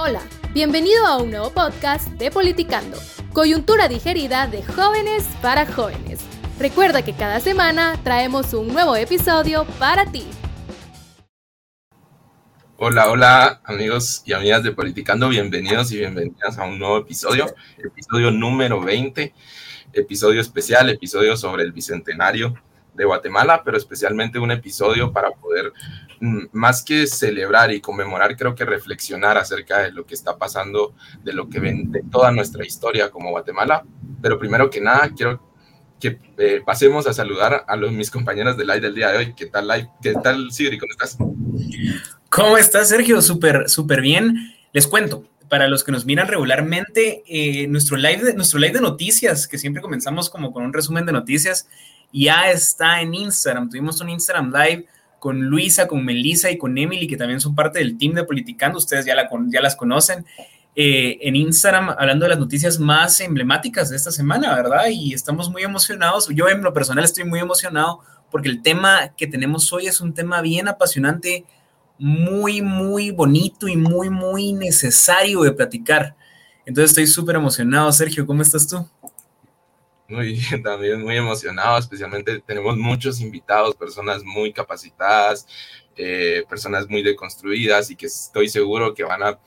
Hola, bienvenido a un nuevo podcast de Politicando, coyuntura digerida de jóvenes para jóvenes. Recuerda que cada semana traemos un nuevo episodio para ti. Hola, hola amigos y amigas de Politicando, bienvenidos y bienvenidas a un nuevo episodio, episodio número 20, episodio especial, episodio sobre el Bicentenario de Guatemala, pero especialmente un episodio para poder, mm, más que celebrar y conmemorar, creo que reflexionar acerca de lo que está pasando, de lo que ven, de toda nuestra historia como Guatemala. Pero primero que nada, quiero que eh, pasemos a saludar a los, mis compañeros de live del día de hoy. ¿Qué tal, live? ¿Qué tal, Sigri? ¿Cómo estás? ¿Cómo estás, Sergio? Súper, súper bien. Les cuento, para los que nos miran regularmente, eh, nuestro, live nuestro live de noticias, que siempre comenzamos como con un resumen de noticias, ya está en Instagram. Tuvimos un Instagram Live con Luisa, con Melissa y con Emily, que también son parte del team de Politicando. Ustedes ya, la, ya las conocen. Eh, en Instagram hablando de las noticias más emblemáticas de esta semana, ¿verdad? Y estamos muy emocionados. Yo en lo personal estoy muy emocionado porque el tema que tenemos hoy es un tema bien apasionante, muy, muy bonito y muy, muy necesario de platicar. Entonces estoy súper emocionado. Sergio, ¿cómo estás tú? Muy también muy emocionado, especialmente tenemos muchos invitados, personas muy capacitadas, eh, personas muy deconstruidas y que estoy seguro que van a,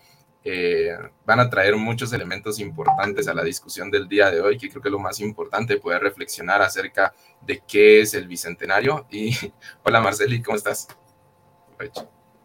eh, van a traer muchos elementos importantes a la discusión del día de hoy, que creo que lo más importante, poder reflexionar acerca de qué es el Bicentenario. Y hola Marceli, ¿cómo estás?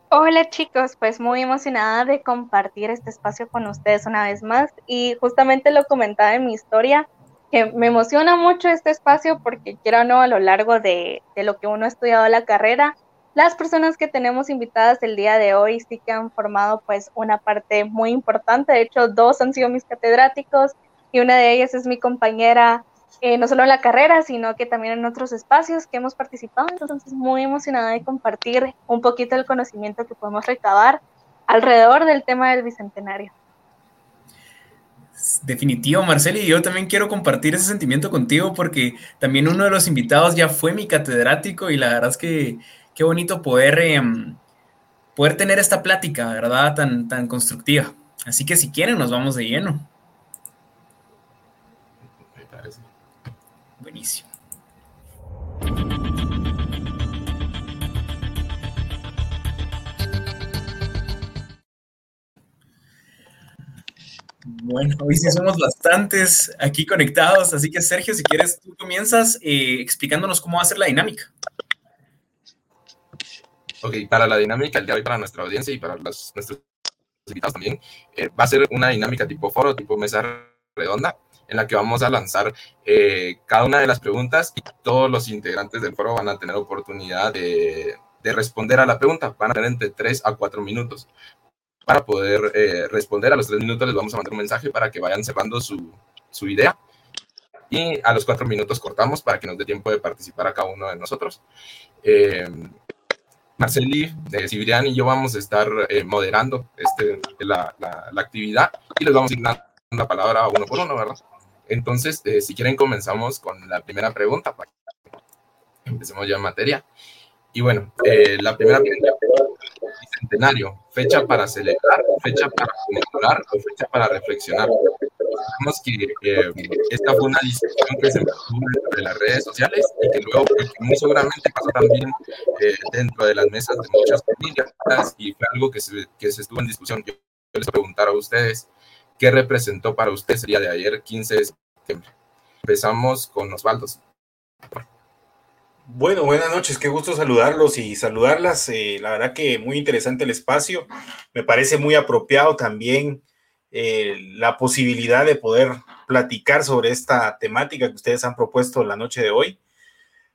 Hola chicos, pues muy emocionada de compartir este espacio con ustedes una vez más y justamente lo comentaba en mi historia que me emociona mucho este espacio porque quiero no, a lo largo de, de, lo que uno ha estudiado la carrera, las personas que tenemos invitadas el día de hoy sí que han formado pues una parte muy importante. De hecho, dos han sido mis catedráticos y una de ellas es mi compañera, eh, no solo en la carrera, sino que también en otros espacios que hemos participado. Entonces, muy emocionada de compartir un poquito el conocimiento que podemos recabar alrededor del tema del Bicentenario. Definitivo, Marceli, y yo también quiero compartir ese sentimiento contigo porque también uno de los invitados ya fue mi catedrático y la verdad es que qué bonito poder, em, poder tener esta plática, ¿verdad? Tan, tan constructiva. Así que si quieren, nos vamos de lleno. Bueno, hoy sí somos bastantes aquí conectados, así que Sergio, si quieres, tú comienzas eh, explicándonos cómo va a ser la dinámica. Ok, para la dinámica el día de hoy, para nuestra audiencia y para los, nuestros invitados también, eh, va a ser una dinámica tipo foro, tipo mesa redonda, en la que vamos a lanzar eh, cada una de las preguntas y todos los integrantes del foro van a tener oportunidad de, de responder a la pregunta. Van a tener entre 3 a 4 minutos para poder eh, responder. A los tres minutos les vamos a mandar un mensaje para que vayan cerrando su, su, idea. Y a los cuatro minutos cortamos para que nos dé tiempo de participar a cada uno de nosotros. Eh, Marceli, eh, y yo vamos a estar eh, moderando este, la, la, actividad y les vamos a ir la palabra uno por uno, ¿verdad? Entonces, si quieren, comenzamos con la primera pregunta. Empecemos ya en materia. Y bueno, la primera pregunta Bicentenario, fecha para celebrar, fecha para conmemorar o fecha para reflexionar. Sabemos que eh, esta fue una discusión que se mantuvo entre las redes sociales y que luego pues, muy seguramente pasó también eh, dentro de las mesas de muchas familias y fue algo que se, que se estuvo en discusión. Yo les preguntar a ustedes, ¿qué representó para ustedes el día de ayer, 15 de septiembre? Empezamos con Osvaldo. Bueno, buenas noches, qué gusto saludarlos y saludarlas. Eh, la verdad que muy interesante el espacio. Me parece muy apropiado también eh, la posibilidad de poder platicar sobre esta temática que ustedes han propuesto la noche de hoy.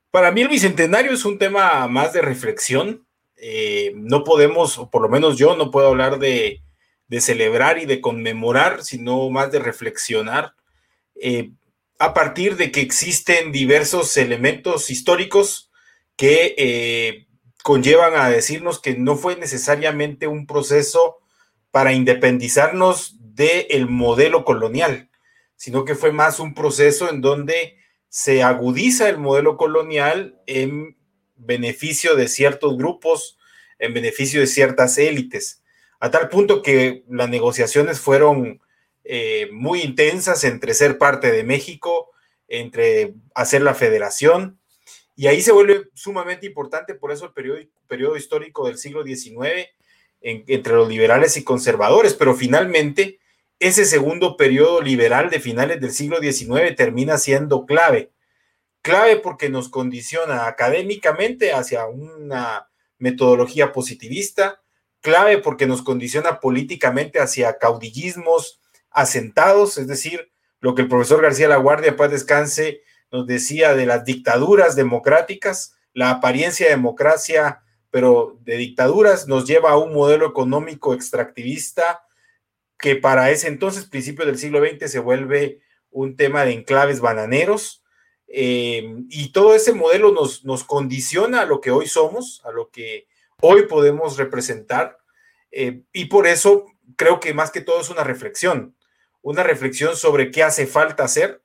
Para mí el Bicentenario es un tema más de reflexión. Eh, no podemos, o por lo menos yo no puedo hablar de, celebrar y de conmemorar, sino más de reflexionar. A partir de que existen diversos elementos históricos que eh, conllevan a decirnos que no fue necesariamente un proceso para independizarnos del modelo colonial, sino que fue más un proceso en donde se agudiza el modelo colonial en beneficio de ciertos grupos, en beneficio de ciertas élites. a tal punto que las negociaciones fueron eh, muy intensas entre ser parte de México, entre hacer la federación, y ahí se vuelve sumamente importante, por eso el periodo, histórico del siglo XIX entre los liberales y conservadores, pero finalmente ese segundo periodo liberal de finales del siglo XIX termina siendo clave. Clave porque nos condiciona académicamente hacia una metodología positivista, clave porque nos condiciona políticamente hacia caudillismos asentados, es decir, lo que el profesor García Laguardia, paz descanse, nos decía de las dictaduras democráticas, la apariencia de democracia, pero de dictaduras, nos lleva a un modelo económico extractivista, que para ese entonces, principio del siglo XX, se vuelve un tema de enclaves bananeros. Eh, y todo ese modelo nos, nos condiciona a lo que hoy somos, a lo que hoy podemos representar. Eh, y por eso creo que más que todo es una reflexión, una reflexión sobre qué hace falta hacer,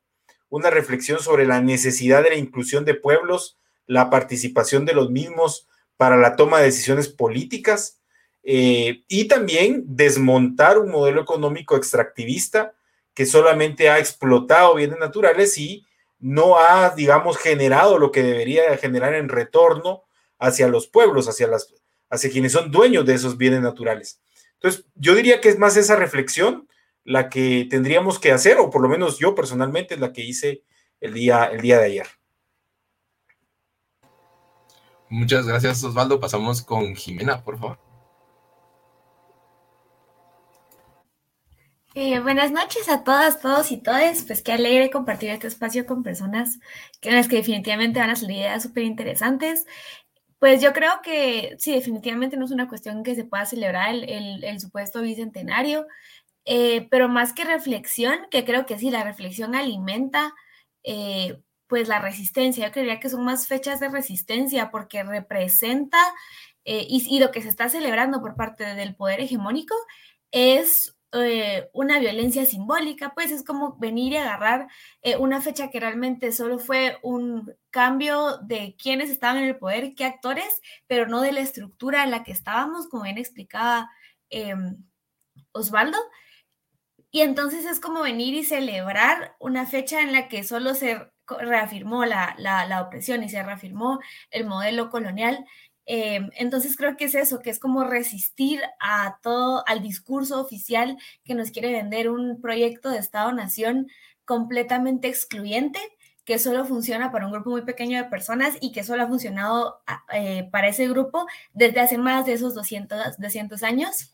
una reflexión sobre la necesidad de la inclusión de pueblos, la participación de los mismos para la toma de decisiones políticas eh, y también desmontar un modelo económico extractivista que solamente ha explotado bienes naturales y no ha, digamos, generado lo que debería generar en retorno hacia los pueblos, hacia, las, hacia quienes son dueños de esos bienes naturales. Entonces, yo diría que es más esa reflexión la que tendríamos que hacer, o por lo menos yo personalmente es la que hice el día, el día de ayer. Muchas gracias, Osvaldo. Pasamos con Jimena, por favor. Eh, buenas noches a todas, todos y todes. Pues qué alegre compartir este espacio con personas que, en las que definitivamente van a salir ideas súper interesantes. Pues yo creo que sí, definitivamente no es una cuestión que se pueda celebrar el, supuesto bicentenario, eh, pero más que reflexión, que creo que sí, la reflexión alimenta eh, pues la resistencia. Yo creería que son más fechas de resistencia porque representa y, y, lo que se está celebrando por parte del poder hegemónico es eh, una violencia simbólica, pues es como venir y agarrar eh, una fecha que realmente solo fue un cambio de quienes estaban en el poder, qué actores, pero no de la estructura en la que estábamos, como bien explicaba em, Osvaldo. Y entonces es como venir y celebrar una fecha en la que solo se reafirmó la, la opresión y se reafirmó el modelo colonial. Em, entonces creo que es eso, que es como resistir a todo, al discurso oficial que nos quiere vender un proyecto de Estado-Nación completamente excluyente, que solo funciona para un grupo muy pequeño de personas y que solo ha funcionado eh, para ese grupo desde hace más de esos 200, 200 años,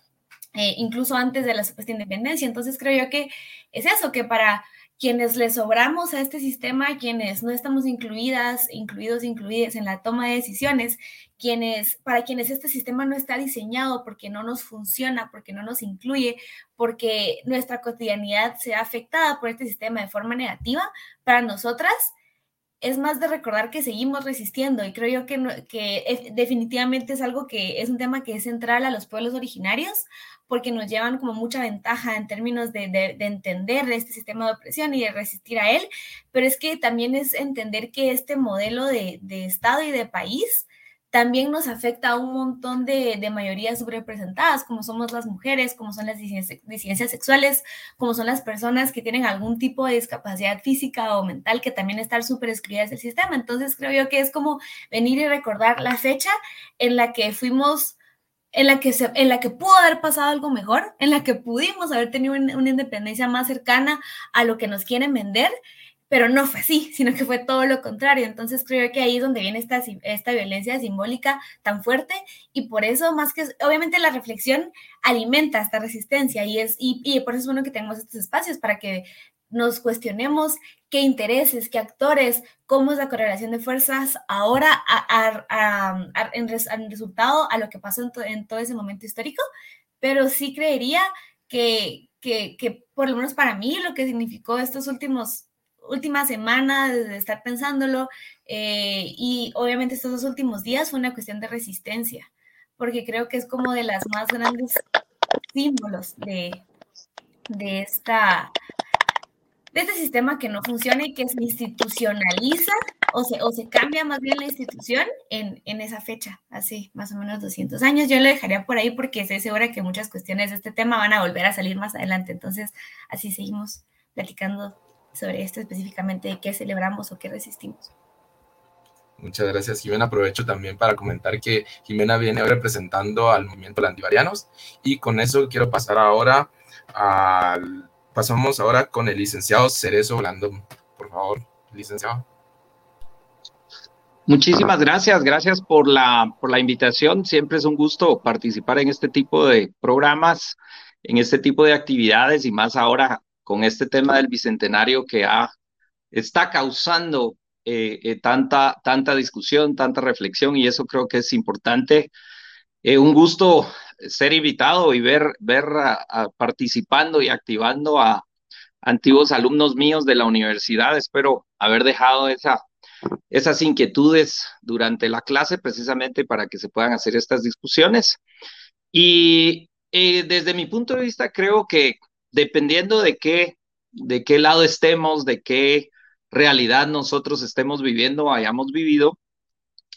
eh, incluso antes de la supuesta independencia. Entonces creo yo que es eso, que para quienes le sobramos a este sistema, quienes no estamos incluidas, incluidos, incluidas en la toma de decisiones, quienes, para quienes este sistema no está diseñado porque no nos funciona, porque no nos incluye, porque nuestra cotidianidad se ha afectada por este sistema de forma negativa, para nosotras es más de recordar que seguimos resistiendo y creo yo que, que definitivamente es algo que es un tema que es central a los pueblos originarios porque nos llevan como mucha ventaja en términos de, de, entender este sistema de opresión y de resistir a él, pero es que también es entender que este modelo de, de Estado y de país también nos afecta a un montón de, de, mayorías subrepresentadas, como somos las mujeres, como son las disidencias, sexuales, como son las personas que tienen algún tipo de discapacidad física o mental que también están súper excluidas del sistema. Entonces creo yo que es como venir y recordar la fecha en la que fuimos, en la que, se, en la que pudo haber pasado algo mejor, en la que pudimos haber tenido una independencia más cercana a lo que nos quieren vender pero no fue así, sino que fue todo lo contrario. Entonces creo que ahí es donde viene esta, esta violencia simbólica tan fuerte y por eso más que, obviamente la reflexión alimenta esta resistencia y, es, y, por eso es bueno que tengamos estos espacios para que nos cuestionemos qué intereses, qué actores, cómo es la correlación de fuerzas ahora en, resultado a lo que pasó en, todo ese momento histórico, pero sí creería que, que, por lo menos para mí, lo que significó estos últimos última semana de estar pensándolo eh, y obviamente estos dos últimos días fue una cuestión de resistencia, porque creo que es como de las más grandes símbolos de, de, esta, de este sistema que no funciona y que se institucionaliza o se, o se cambia más bien la institución en, en, esa fecha, así más o menos 200 años. Yo lo dejaría por ahí porque estoy segura que muchas cuestiones de este tema van a volver a salir más adelante. Entonces, así seguimos platicando sobre esto específicamente, de qué celebramos o qué resistimos. Muchas gracias, Jimena. Aprovecho también para comentar que Jimena viene representando al movimiento landivarianos y con eso quiero pasar ahora al... Pasamos ahora con el licenciado Cerezo Blandón. Por favor, licenciado. Muchísimas gracias, gracias por la, por la invitación. Siempre es un gusto participar en este tipo de programas, en este tipo de actividades y más ahora con este tema del bicentenario que ha, está causando eh, eh, tanta, tanta discusión, tanta reflexión y eso creo que es importante. Eh, un gusto ser invitado y ver, ver participando y activando a antiguos alumnos míos de la universidad. Espero haber dejado esa, esas inquietudes durante la clase precisamente para que se puedan hacer estas discusiones. Y desde mi punto de vista creo que dependiendo de qué, de qué lado estemos, de qué realidad nosotros estemos viviendo o hayamos vivido,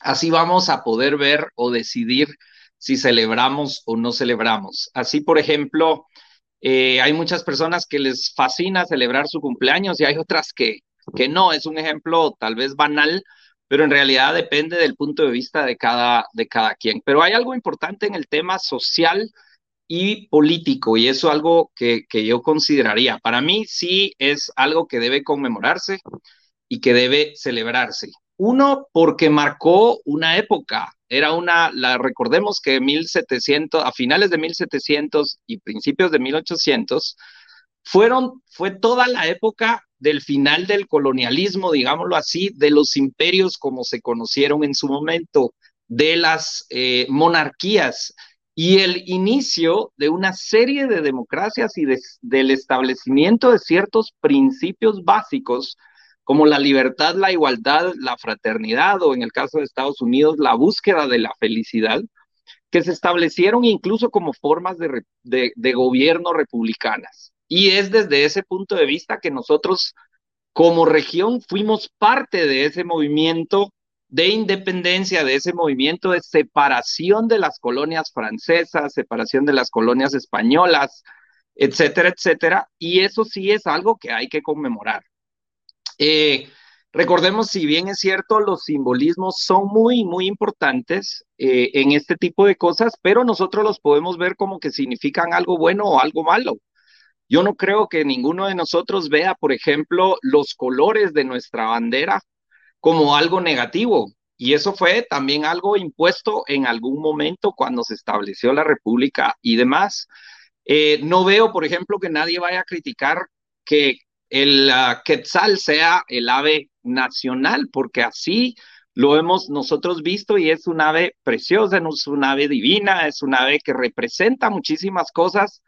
así vamos a poder ver o decidir si celebramos o no celebramos. Así, por ejemplo, eh, hay muchas personas que les fascina celebrar su cumpleaños y hay otras que, que no. Es un ejemplo tal vez banal, pero en realidad depende del punto de vista de cada, de cada quien. Pero hay algo importante en el tema social y político, y eso es algo que, que, yo consideraría. Para mí sí es algo que debe conmemorarse y que debe celebrarse. Uno, porque marcó una época, era una, la recordemos que 1700, a finales de 1700 y principios de 1800, fueron, fue toda la época del final del colonialismo, digámoslo así, de los imperios como se conocieron en su momento, de las eh, monarquías, y el inicio de una serie de democracias y del establecimiento de ciertos principios básicos como la libertad, la igualdad, la fraternidad o en el caso de Estados Unidos la búsqueda de la felicidad, que se establecieron incluso como formas de, de gobierno republicanas. Y es desde ese punto de vista que nosotros como región fuimos parte de ese movimiento de independencia de ese movimiento de separación de las colonias francesas, separación de las colonias españolas, etcétera, etcétera. Y eso sí es algo que hay que conmemorar. Eh, recordemos, si bien es cierto, los simbolismos son muy, muy importantes eh, en este tipo de cosas, pero nosotros los podemos ver como que significan algo bueno o algo malo. Yo no creo que ninguno de nosotros vea, por ejemplo, los colores de nuestra bandera como algo negativo. Y eso fue también algo impuesto en algún momento cuando se estableció la República y demás. Eh, no veo, por ejemplo, que nadie vaya a criticar que el uh, quetzal sea el ave nacional, porque así lo hemos nosotros visto y es un ave preciosa, es un ave divina, es un ave que representa muchísimas cosas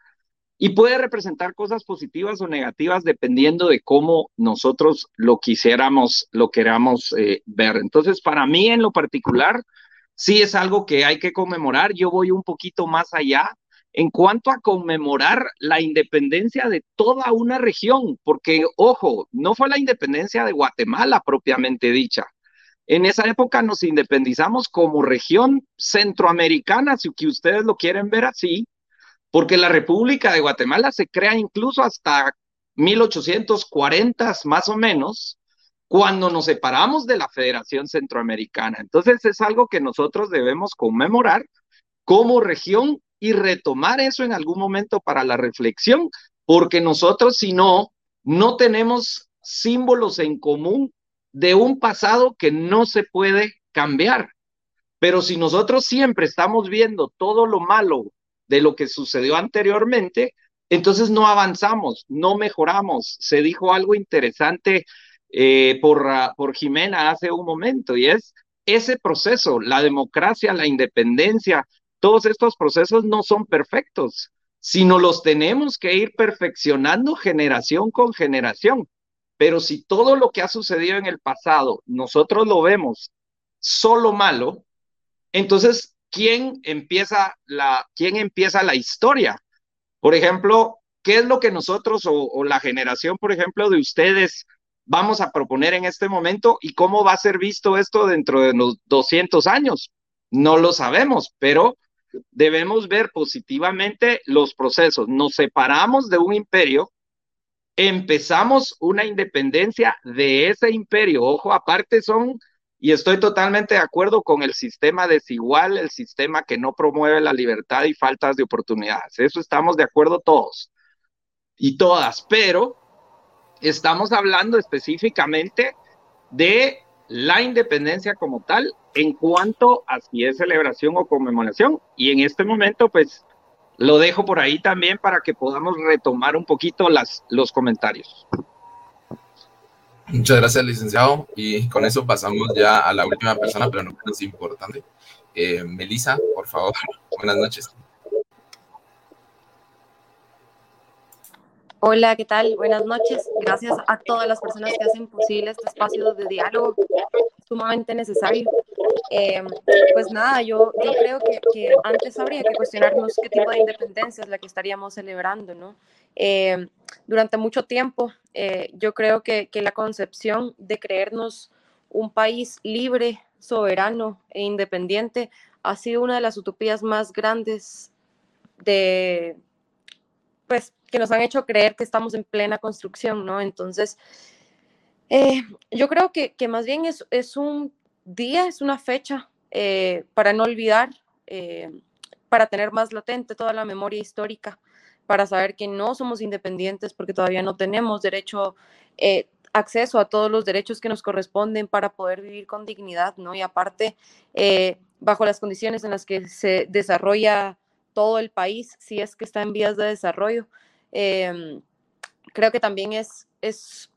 y puede representar cosas positivas o negativas dependiendo de cómo nosotros lo quisiéramos, lo queramos eh, ver. Entonces, para mí en lo particular, sí es algo que hay que conmemorar. Yo voy un poquito más allá en cuanto a conmemorar la independencia de toda una región, porque, ojo, no fue la independencia de Guatemala propiamente dicha. En esa época nos independizamos como región centroamericana, si ustedes lo quieren ver así, porque la República de Guatemala se crea incluso hasta 1840 más o menos, cuando nos separamos de la Federación Centroamericana. Entonces es algo que nosotros debemos conmemorar como región y retomar eso en algún momento para la reflexión, porque nosotros si no, no tenemos símbolos en común de un pasado que no se puede cambiar. Pero si nosotros siempre estamos viendo todo lo malo de lo que sucedió anteriormente, entonces no avanzamos, no mejoramos. Se dijo algo interesante eh, por, ah, por Jimena hace un momento y es ese proceso, la democracia, la independencia, todos estos procesos no son perfectos, sino los tenemos que ir perfeccionando generación con generación. Pero si todo lo que ha sucedido en el pasado nosotros lo vemos solo malo, entonces quién empieza la, quién empieza la historia. Por ejemplo, ¿qué es lo que nosotros o, la generación, por ejemplo, de ustedes vamos a proponer en este momento y cómo va a ser visto esto dentro de los 200 años. No lo sabemos, pero debemos ver positivamente los procesos. Nos separamos de un imperio, empezamos una independencia de ese imperio. Ojo, aparte son, y estoy totalmente de acuerdo con el sistema desigual, el sistema que no promueve la libertad y faltas de oportunidades. Eso estamos de acuerdo todos y todas, pero estamos hablando específicamente de la independencia como tal en cuanto a si es celebración o conmemoración. Y en este momento, pues, lo dejo por ahí también para que podamos retomar un poquito las, los comentarios. Muchas gracias, licenciado. Y con eso pasamos ya a la última persona, pero no menos importante. Eh, Melissa, por favor, buenas noches. Hola, ¿qué tal? Buenas noches. Gracias a todas las personas que hacen posible este espacio de diálogo sumamente necesario. Eh, pues nada, yo, yo creo que, antes habría que cuestionarnos qué tipo de independencia es la que estaríamos celebrando, ¿no? Eh, durante mucho tiempo, eh, yo creo que, que la concepción de creernos un país libre, soberano e independiente ha sido una de las utopías más grandes de, pues, que nos han hecho creer que estamos en plena construcción, ¿no? Entonces, eh, yo creo que, que, más bien es, es, un día, es una fecha eh, para no olvidar, eh, para tener más latente toda la memoria histórica, para saber que no somos independientes porque todavía no tenemos derecho, acceso a todos los derechos que nos corresponden para poder vivir con dignidad, ¿no? Y aparte, bajo las condiciones en las que se desarrolla todo el país, si es que está en vías de desarrollo. Em, creo que también es, es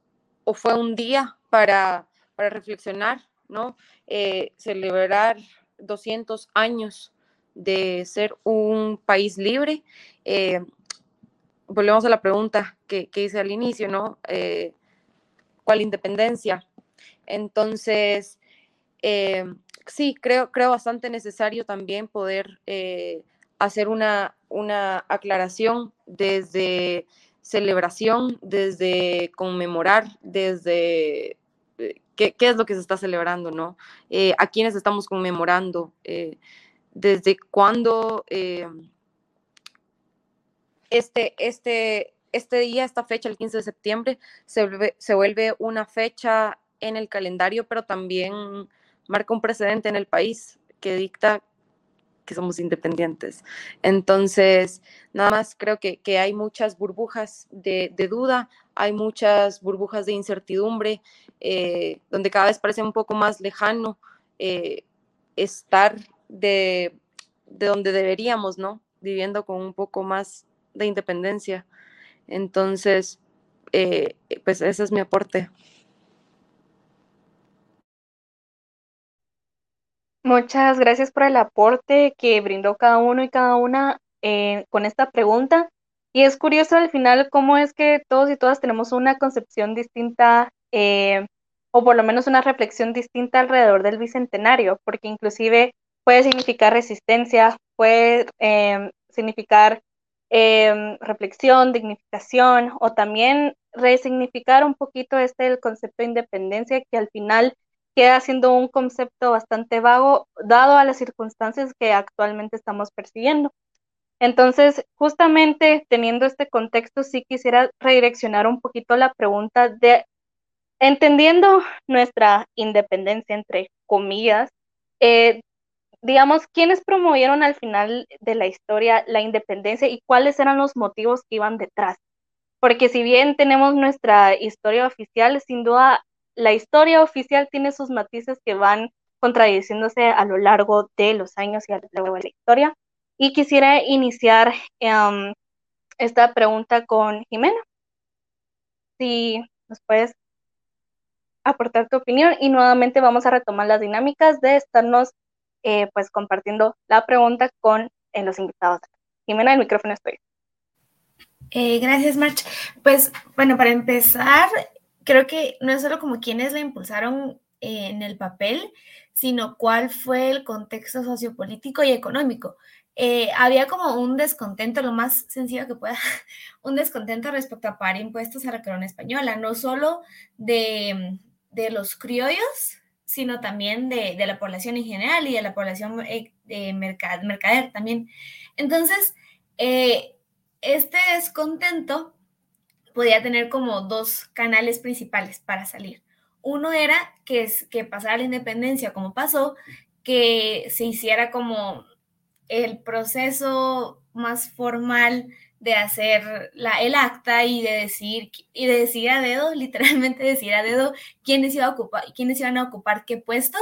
o fue un día para, para reflexionar, ¿no? Eh, celebrar 200 años de ser un país libre. Eh, volvemos a la pregunta que, hice al inicio, ¿no? Eh, ¿Cuál independencia? Entonces, sí, creo, creo bastante necesario también poder hacer una, una aclaración desde celebración, desde conmemorar, desde eh, qué, es lo que se está celebrando, ¿no? Eh, a quiénes estamos conmemorando, eh, desde cuándo este, este, este día, esta fecha, el 15 de septiembre, se se vuelve una fecha en el calendario, pero también marca un precedente en el país que dicta que somos independientes. Entonces, nada más creo que, que hay muchas burbujas de, de, duda, hay muchas burbujas de incertidumbre, eh, donde cada vez parece un poco más lejano eh, estar de, de donde deberíamos, ¿no? Viviendo con un poco más de independencia. Entonces, eh, pues ese es mi aporte. Muchas gracias por el aporte que brindó cada uno y cada una eh, con esta pregunta. Y es curioso al final cómo es que todos y todas tenemos una concepción distinta eh, o por lo menos una reflexión distinta alrededor del bicentenario, porque inclusive puede significar resistencia, puede em, significar reflexión, dignificación o también resignificar un poquito este el concepto de independencia que al final queda siendo un concepto bastante vago dado a las circunstancias que actualmente estamos persiguiendo. Entonces, justamente teniendo este contexto, sí quisiera redireccionar un poquito la pregunta de, entendiendo nuestra independencia, entre comillas, eh, digamos, ¿quiénes promovieron al final de la historia la independencia y cuáles eran los motivos que iban detrás? Porque si bien tenemos nuestra historia oficial, sin duda la historia oficial tiene sus matices que van contradiciéndose a lo largo de los años y a lo largo de la historia. Y quisiera iniciar em, esta pregunta con Jimena. Si nos puedes aportar tu opinión y nuevamente vamos a retomar las dinámicas de estarnos eh, pues compartiendo la pregunta con eh, los invitados. Jimena, el micrófono es tuyo. Eh, gracias, March. Pues bueno, para empezar, creo que no es solo como quienes la impulsaron en el papel, sino cuál fue el contexto sociopolítico y económico eh, había como un descontento, lo más sencillo que pueda, un descontento respecto a pagar impuestos a la corona española, no solo de, de los criollos, sino también de, de, la población en general y de la población eh, de mercader también. Entonces, eh, este descontento podía tener como dos canales principales para salir. Uno era que, es, que pasara la independencia como pasó, que se hiciera como el proceso más formal de hacer la, el acta y de decir y de decir a dedo, literalmente decir a dedo quiénes, iba a ocupar, quiénes iban a ocupar qué puestos.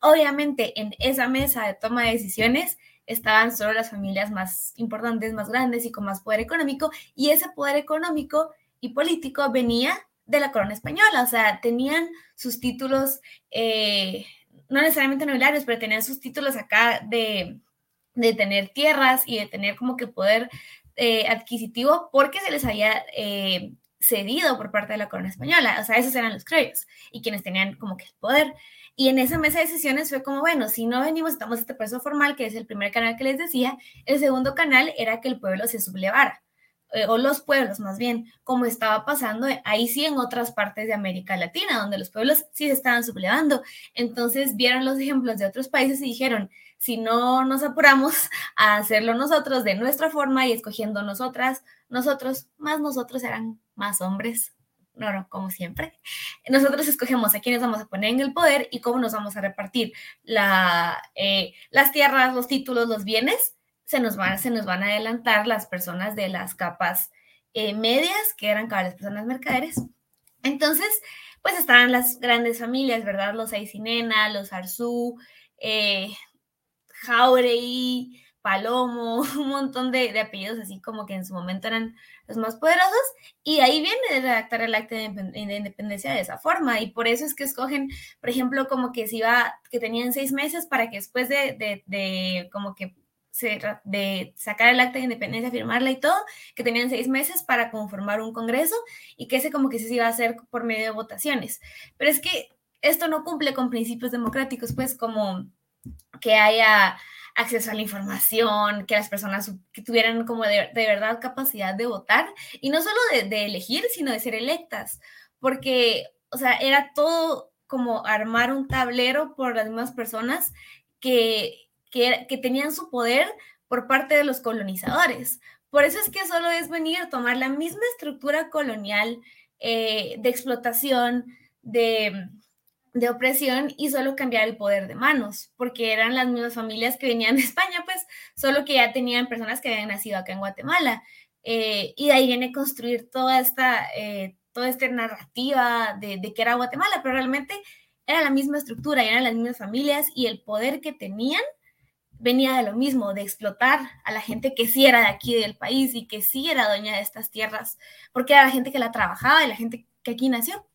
Obviamente en esa mesa de toma de decisiones estaban solo las familias más importantes, más grandes y con más poder económico y ese poder económico y político venía de la corona española, o sea, tenían sus títulos, eh, no necesariamente nobiliarios, pero tenían sus títulos acá de, de tener tierras y de tener como que poder eh, adquisitivo porque se les había eh, cedido por parte de la corona española. O sea, esos eran los criollos y quienes tenían como que el poder. Y en esa mesa de decisiones fue como, bueno, si no venimos, estamos este proceso formal, que es el primer canal que les decía, el segundo canal era que el pueblo se sublevara. Eh, o los pueblos más bien, como estaba pasando ahí sí en otras partes de América Latina, donde los pueblos sí se estaban sublevando. Entonces vieron los ejemplos de otros países y dijeron, si no nos apuramos a hacerlo nosotros de nuestra forma y escogiendo nosotras, nosotros, más nosotros eran más hombres, no, no, como siempre. Nosotros escogemos a quiénes vamos a poner en el poder y cómo nos vamos a repartir la, eh, las tierras, los títulos, los bienes se nos van, se nos van a adelantar las personas de las capas eh, medias, que eran cada las personas mercaderes. Entonces, pues estaban las grandes familias, ¿verdad? Los Aicinena, los Arzú, eh, Jauregui, Palomo, un montón de, de, apellidos así como que en su momento eran los más poderosos, y ahí viene de redactar el acta de, independencia de esa forma, y por eso es que escogen, por ejemplo, como que si iba, que tenían seis meses para que después de, de, de como que de sacar el acta de independencia, firmarla y todo, que tenían seis meses para conformar un congreso y que ese como que se iba a hacer por medio de votaciones. Pero es que esto no cumple con principios democráticos, pues como que haya acceso a la información, que las personas que tuvieran como de, verdad capacidad de votar y no solo de, de elegir, sino de ser electas, porque, o sea, era todo como armar un tablero por las mismas personas que que, tenían su poder por parte de los colonizadores. Por eso es que solo es venir a tomar la misma estructura colonial eh, de explotación, de, de, opresión y solo cambiar el poder de manos, porque eran las mismas familias que venían de España, pues solo que ya tenían personas que habían nacido acá en Guatemala. Eh, y de ahí viene construir toda esta, eh, toda esta narrativa de, de, que era Guatemala, pero realmente era la misma estructura, eran las mismas familias y el poder que tenían venía de lo mismo, de explotar a la gente que sí era de aquí del país y que sí era dueña de estas tierras, porque era la gente que la trabajaba y la gente que aquí nació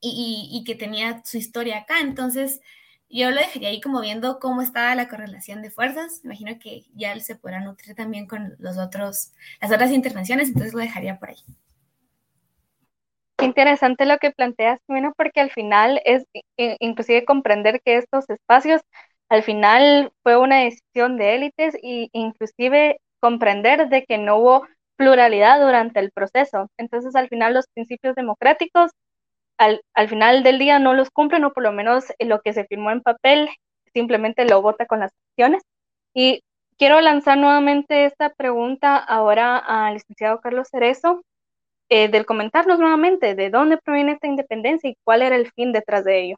y, y, que tenía su historia acá. Entonces, yo lo dejaría ahí como viendo cómo estaba la correlación de fuerzas. Imagino que ya se podrá nutrir también con los otros, las otras intervenciones, entonces lo dejaría por ahí. Qué interesante lo que planteas, Jimena, porque al final es inclusive comprender que estos espacios al final fue una decisión de élites e inclusive comprender de que no hubo pluralidad durante el proceso. Entonces, al final, los principios democráticos, al, al final del día no los cumplen, o por lo menos lo que se firmó en papel, simplemente lo vota con las acciones. Y quiero lanzar nuevamente esta pregunta ahora al licenciado Carlos Cerezo, eh, del comentarnos nuevamente de dónde proviene esta independencia y cuál era el fin detrás de ello.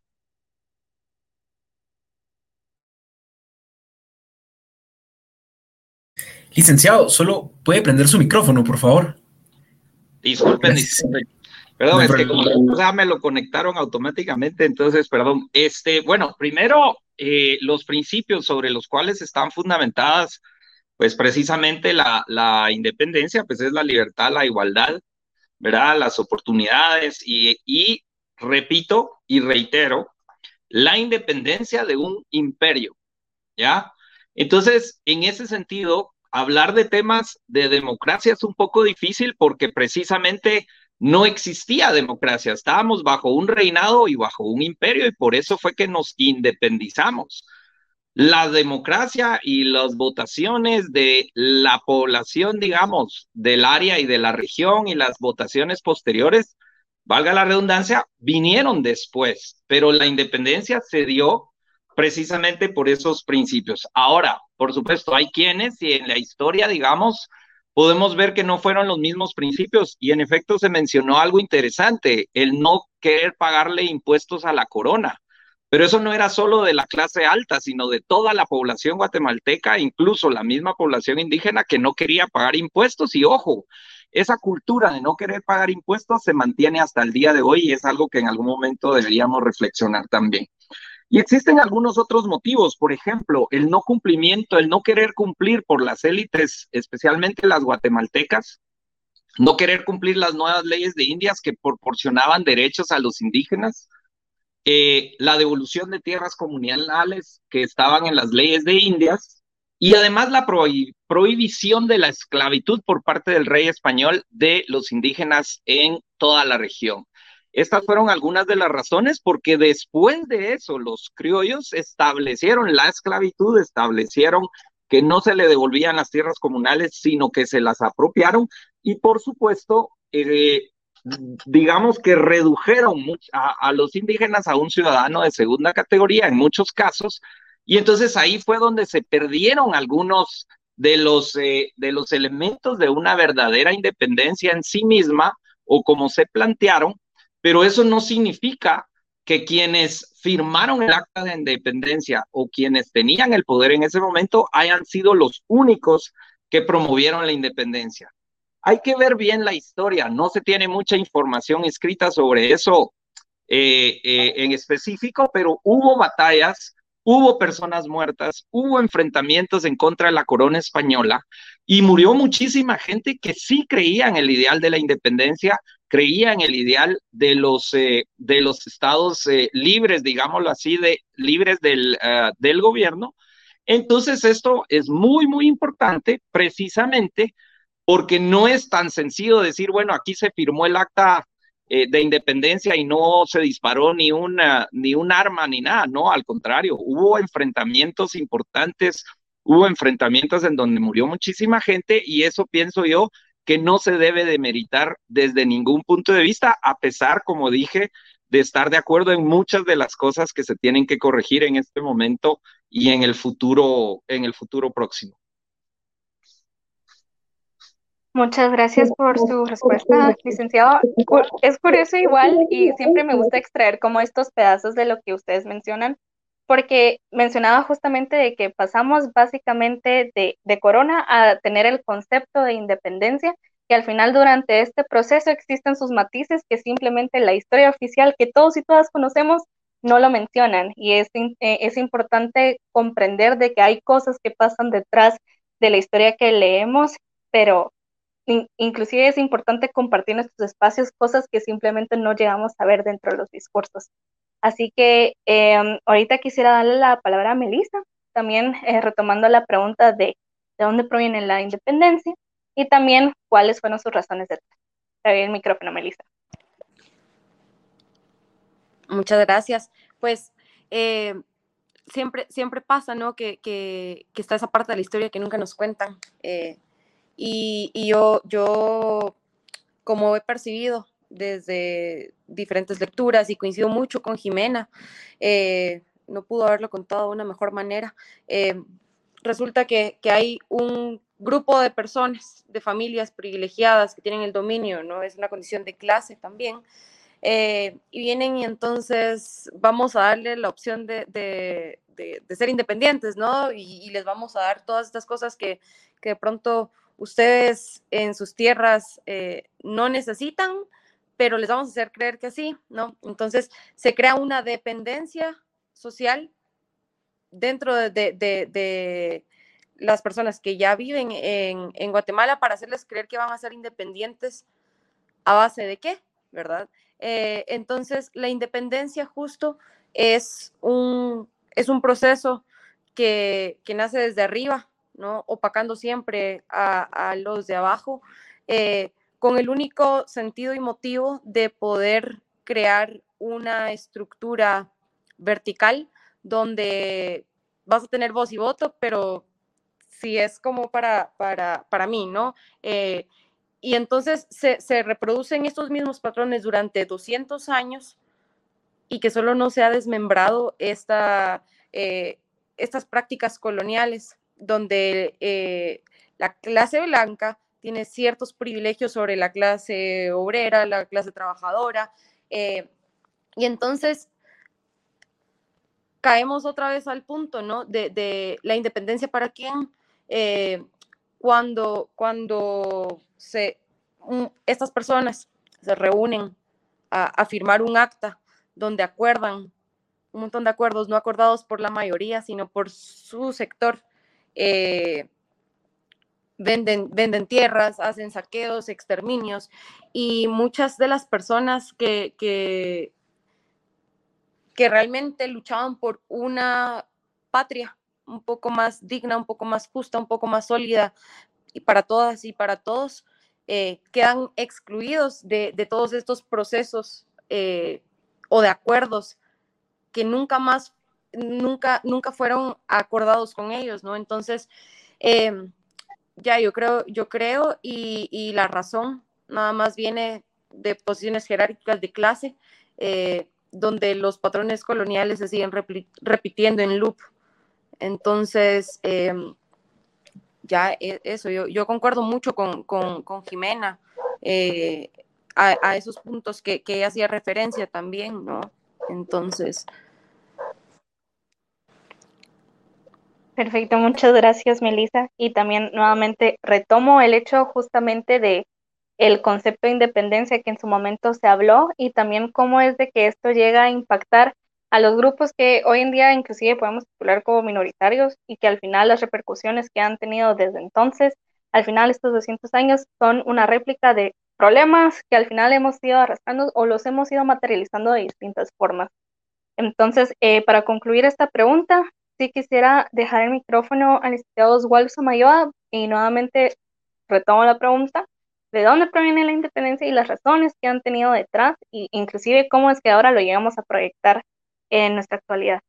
Licenciado, solo puede prender su micrófono, por favor. Disculpen, disculpen. Perdón, es que como me lo conectaron automáticamente, entonces, perdón. Este, bueno, primero, eh, los principios sobre los cuales están fundamentadas, pues precisamente la, la independencia, pues es la libertad, la igualdad, ¿verdad? Las oportunidades y, y repito y reitero, la independencia de un imperio, ¿ya? Entonces, en ese sentido, hablar de temas de democracia es un poco difícil porque precisamente no existía democracia, estábamos bajo un reinado y bajo un imperio y por eso fue que nos independizamos. la democracia y las votaciones de la población, digamos, del área y de la región y las votaciones posteriores, valga la redundancia, vinieron después, pero la independencia se dio precisamente por esos principios. Ahora, por supuesto, hay quienes y en la historia, digamos, podemos ver que no fueron los mismos principios y en efecto se mencionó algo interesante, el no querer pagarle impuestos a la corona. Pero eso no era solo de la clase alta, sino de toda la población guatemalteca, incluso la misma población indígena que no quería pagar impuestos. Y ojo, esa cultura de no querer pagar impuestos se mantiene hasta el día de hoy y es algo que en algún momento deberíamos reflexionar también. Y existen algunos otros motivos, por ejemplo, el no cumplimiento, el no querer cumplir por las élites, especialmente las guatemaltecas, no querer cumplir las nuevas leyes de Indias que proporcionaban derechos a los indígenas, eh, la devolución de tierras comunales que estaban en las leyes de Indias y además la prohibición de la esclavitud por parte del rey español de los indígenas en toda la región. Estas fueron algunas de las razones porque después de eso los criollos establecieron la esclavitud, establecieron que no se le devolvían las tierras comunales, sino que se las apropiaron y por supuesto eh, digamos que redujeron a, los indígenas a un ciudadano de segunda categoría en muchos casos, y entonces ahí fue donde se perdieron algunos de los, eh, de los elementos de una verdadera independencia en sí misma, o como se plantearon, pero eso no significa que quienes firmaron el acta de independencia o quienes tenían el poder en ese momento hayan sido los únicos que promovieron la independencia. Hay que ver bien la historia, no se tiene mucha información escrita sobre eso eh, eh, en específico, pero hubo batallas, hubo personas muertas, hubo enfrentamientos en contra de la corona española y murió muchísima gente que sí creía en el ideal de la independencia, creía en el ideal de los, eh, de los estados libres, digámoslo así, de, libres del, del gobierno. Entonces, esto es muy, muy importante precisamente porque no es tan sencillo decir, bueno, aquí se firmó el acta eh, de independencia y no se disparó ni una ni un arma ni nada, no, al contrario, hubo enfrentamientos importantes, hubo enfrentamientos en donde murió muchísima gente y eso pienso yo que no se debe de meritar desde ningún punto de vista, a pesar, como dije, de estar de acuerdo en muchas de las cosas que se tienen que corregir en este momento y en el futuro, en el futuro próximo. Muchas gracias por su respuesta, licenciado. Es curioso igual y siempre me gusta extraer como estos pedazos de lo que ustedes mencionan, porque mencionaba justamente de que pasamos básicamente de, corona a tener el concepto de independencia, que al final durante este proceso existen sus matices que simplemente la historia oficial que todos y todas conocemos no lo mencionan y es, eh, es importante comprender de que hay cosas que pasan detrás de la historia que leemos, pero inclusive es importante compartir en estos espacios cosas que simplemente no llegamos a ver dentro de los discursos. Así que em, ahorita quisiera darle la palabra a Melissa, también eh, retomando la pregunta de de dónde proviene la independencia y también cuáles fueron sus razones de Te el micrófono, Melissa. Muchas gracias. Pues eh, siempre, siempre pasa, ¿no? Que, que, está esa parte de la historia que nunca nos cuentan. Eh, y, yo, yo, como he percibido desde diferentes lecturas y coincido mucho con Jimena, eh, no pudo haberlo contado de una mejor manera. Eh, resulta que, hay un grupo de personas, de familias privilegiadas que tienen el dominio, ¿no? Es una condición de clase también. Eh, y vienen y entonces vamos a darle la opción de, de, ser independientes, ¿no? Y, les vamos a dar todas estas cosas que, que de pronto ustedes en sus tierras no necesitan, pero les vamos a hacer creer que sí, ¿no? Entonces se crea una dependencia social dentro de, las personas que ya viven en, Guatemala para hacerles creer que van a ser independientes a base de qué, ¿verdad? Eh, entonces la independencia justo es un, es un proceso que, que nace desde arriba, ¿no? Opacando siempre a, los de abajo, eh, con el único sentido y motivo de poder crear una estructura vertical donde vas a tener voz y voto, pero si es como para, para, para mí, ¿no? Eh, y entonces se, se, reproducen estos mismos patrones durante 200 años y que solo no se ha desmembrado esta, eh, estas prácticas coloniales, donde eh, la clase blanca tiene ciertos privilegios sobre la clase obrera, la clase trabajadora, y entonces caemos otra vez al punto, ¿no? De, de la independencia para quién, eh, cuando, cuando se, estas personas se reúnen a, firmar un acta donde acuerdan un montón de acuerdos no acordados por la mayoría, sino por su sector. Eh, venden, venden tierras, hacen saqueos, exterminios, y muchas de las personas que, que, que realmente luchaban por una patria un poco más digna, un poco más justa, un poco más sólida y para todas y para todos, eh, quedan excluidos de, todos estos procesos eh, o de acuerdos que nunca más, nunca, nunca fueron acordados con ellos, ¿no? Entonces, em, ya yo creo, yo creo y, la razón nada más viene de posiciones jerárquicas de clase, eh, donde los patrones coloniales se siguen repitiendo en loop entonces, em, ya e, eso, yo, concuerdo mucho con, Jimena eh, a, esos puntos que, que ella hacía referencia también, ¿no? Entonces. Perfecto, muchas gracias, Melissa. Y también nuevamente retomo el hecho justamente de el concepto de independencia que en su momento se habló y también cómo es de que esto llega a impactar a los grupos que hoy en día inclusive podemos titular como minoritarios y que al final las repercusiones que han tenido desde entonces, al final estos 200 años son una réplica de problemas que al final hemos ido arrastrando o los hemos ido materializando de distintas formas. Entonces, eh, para concluir esta pregunta, sí quisiera dejar el micrófono al licenciado Oswaldo Samayoa y nuevamente retomo la pregunta de dónde proviene la independencia y las razones que han tenido detrás, e inclusive cómo es que ahora lo llegamos a proyectar en nuestra actualidad.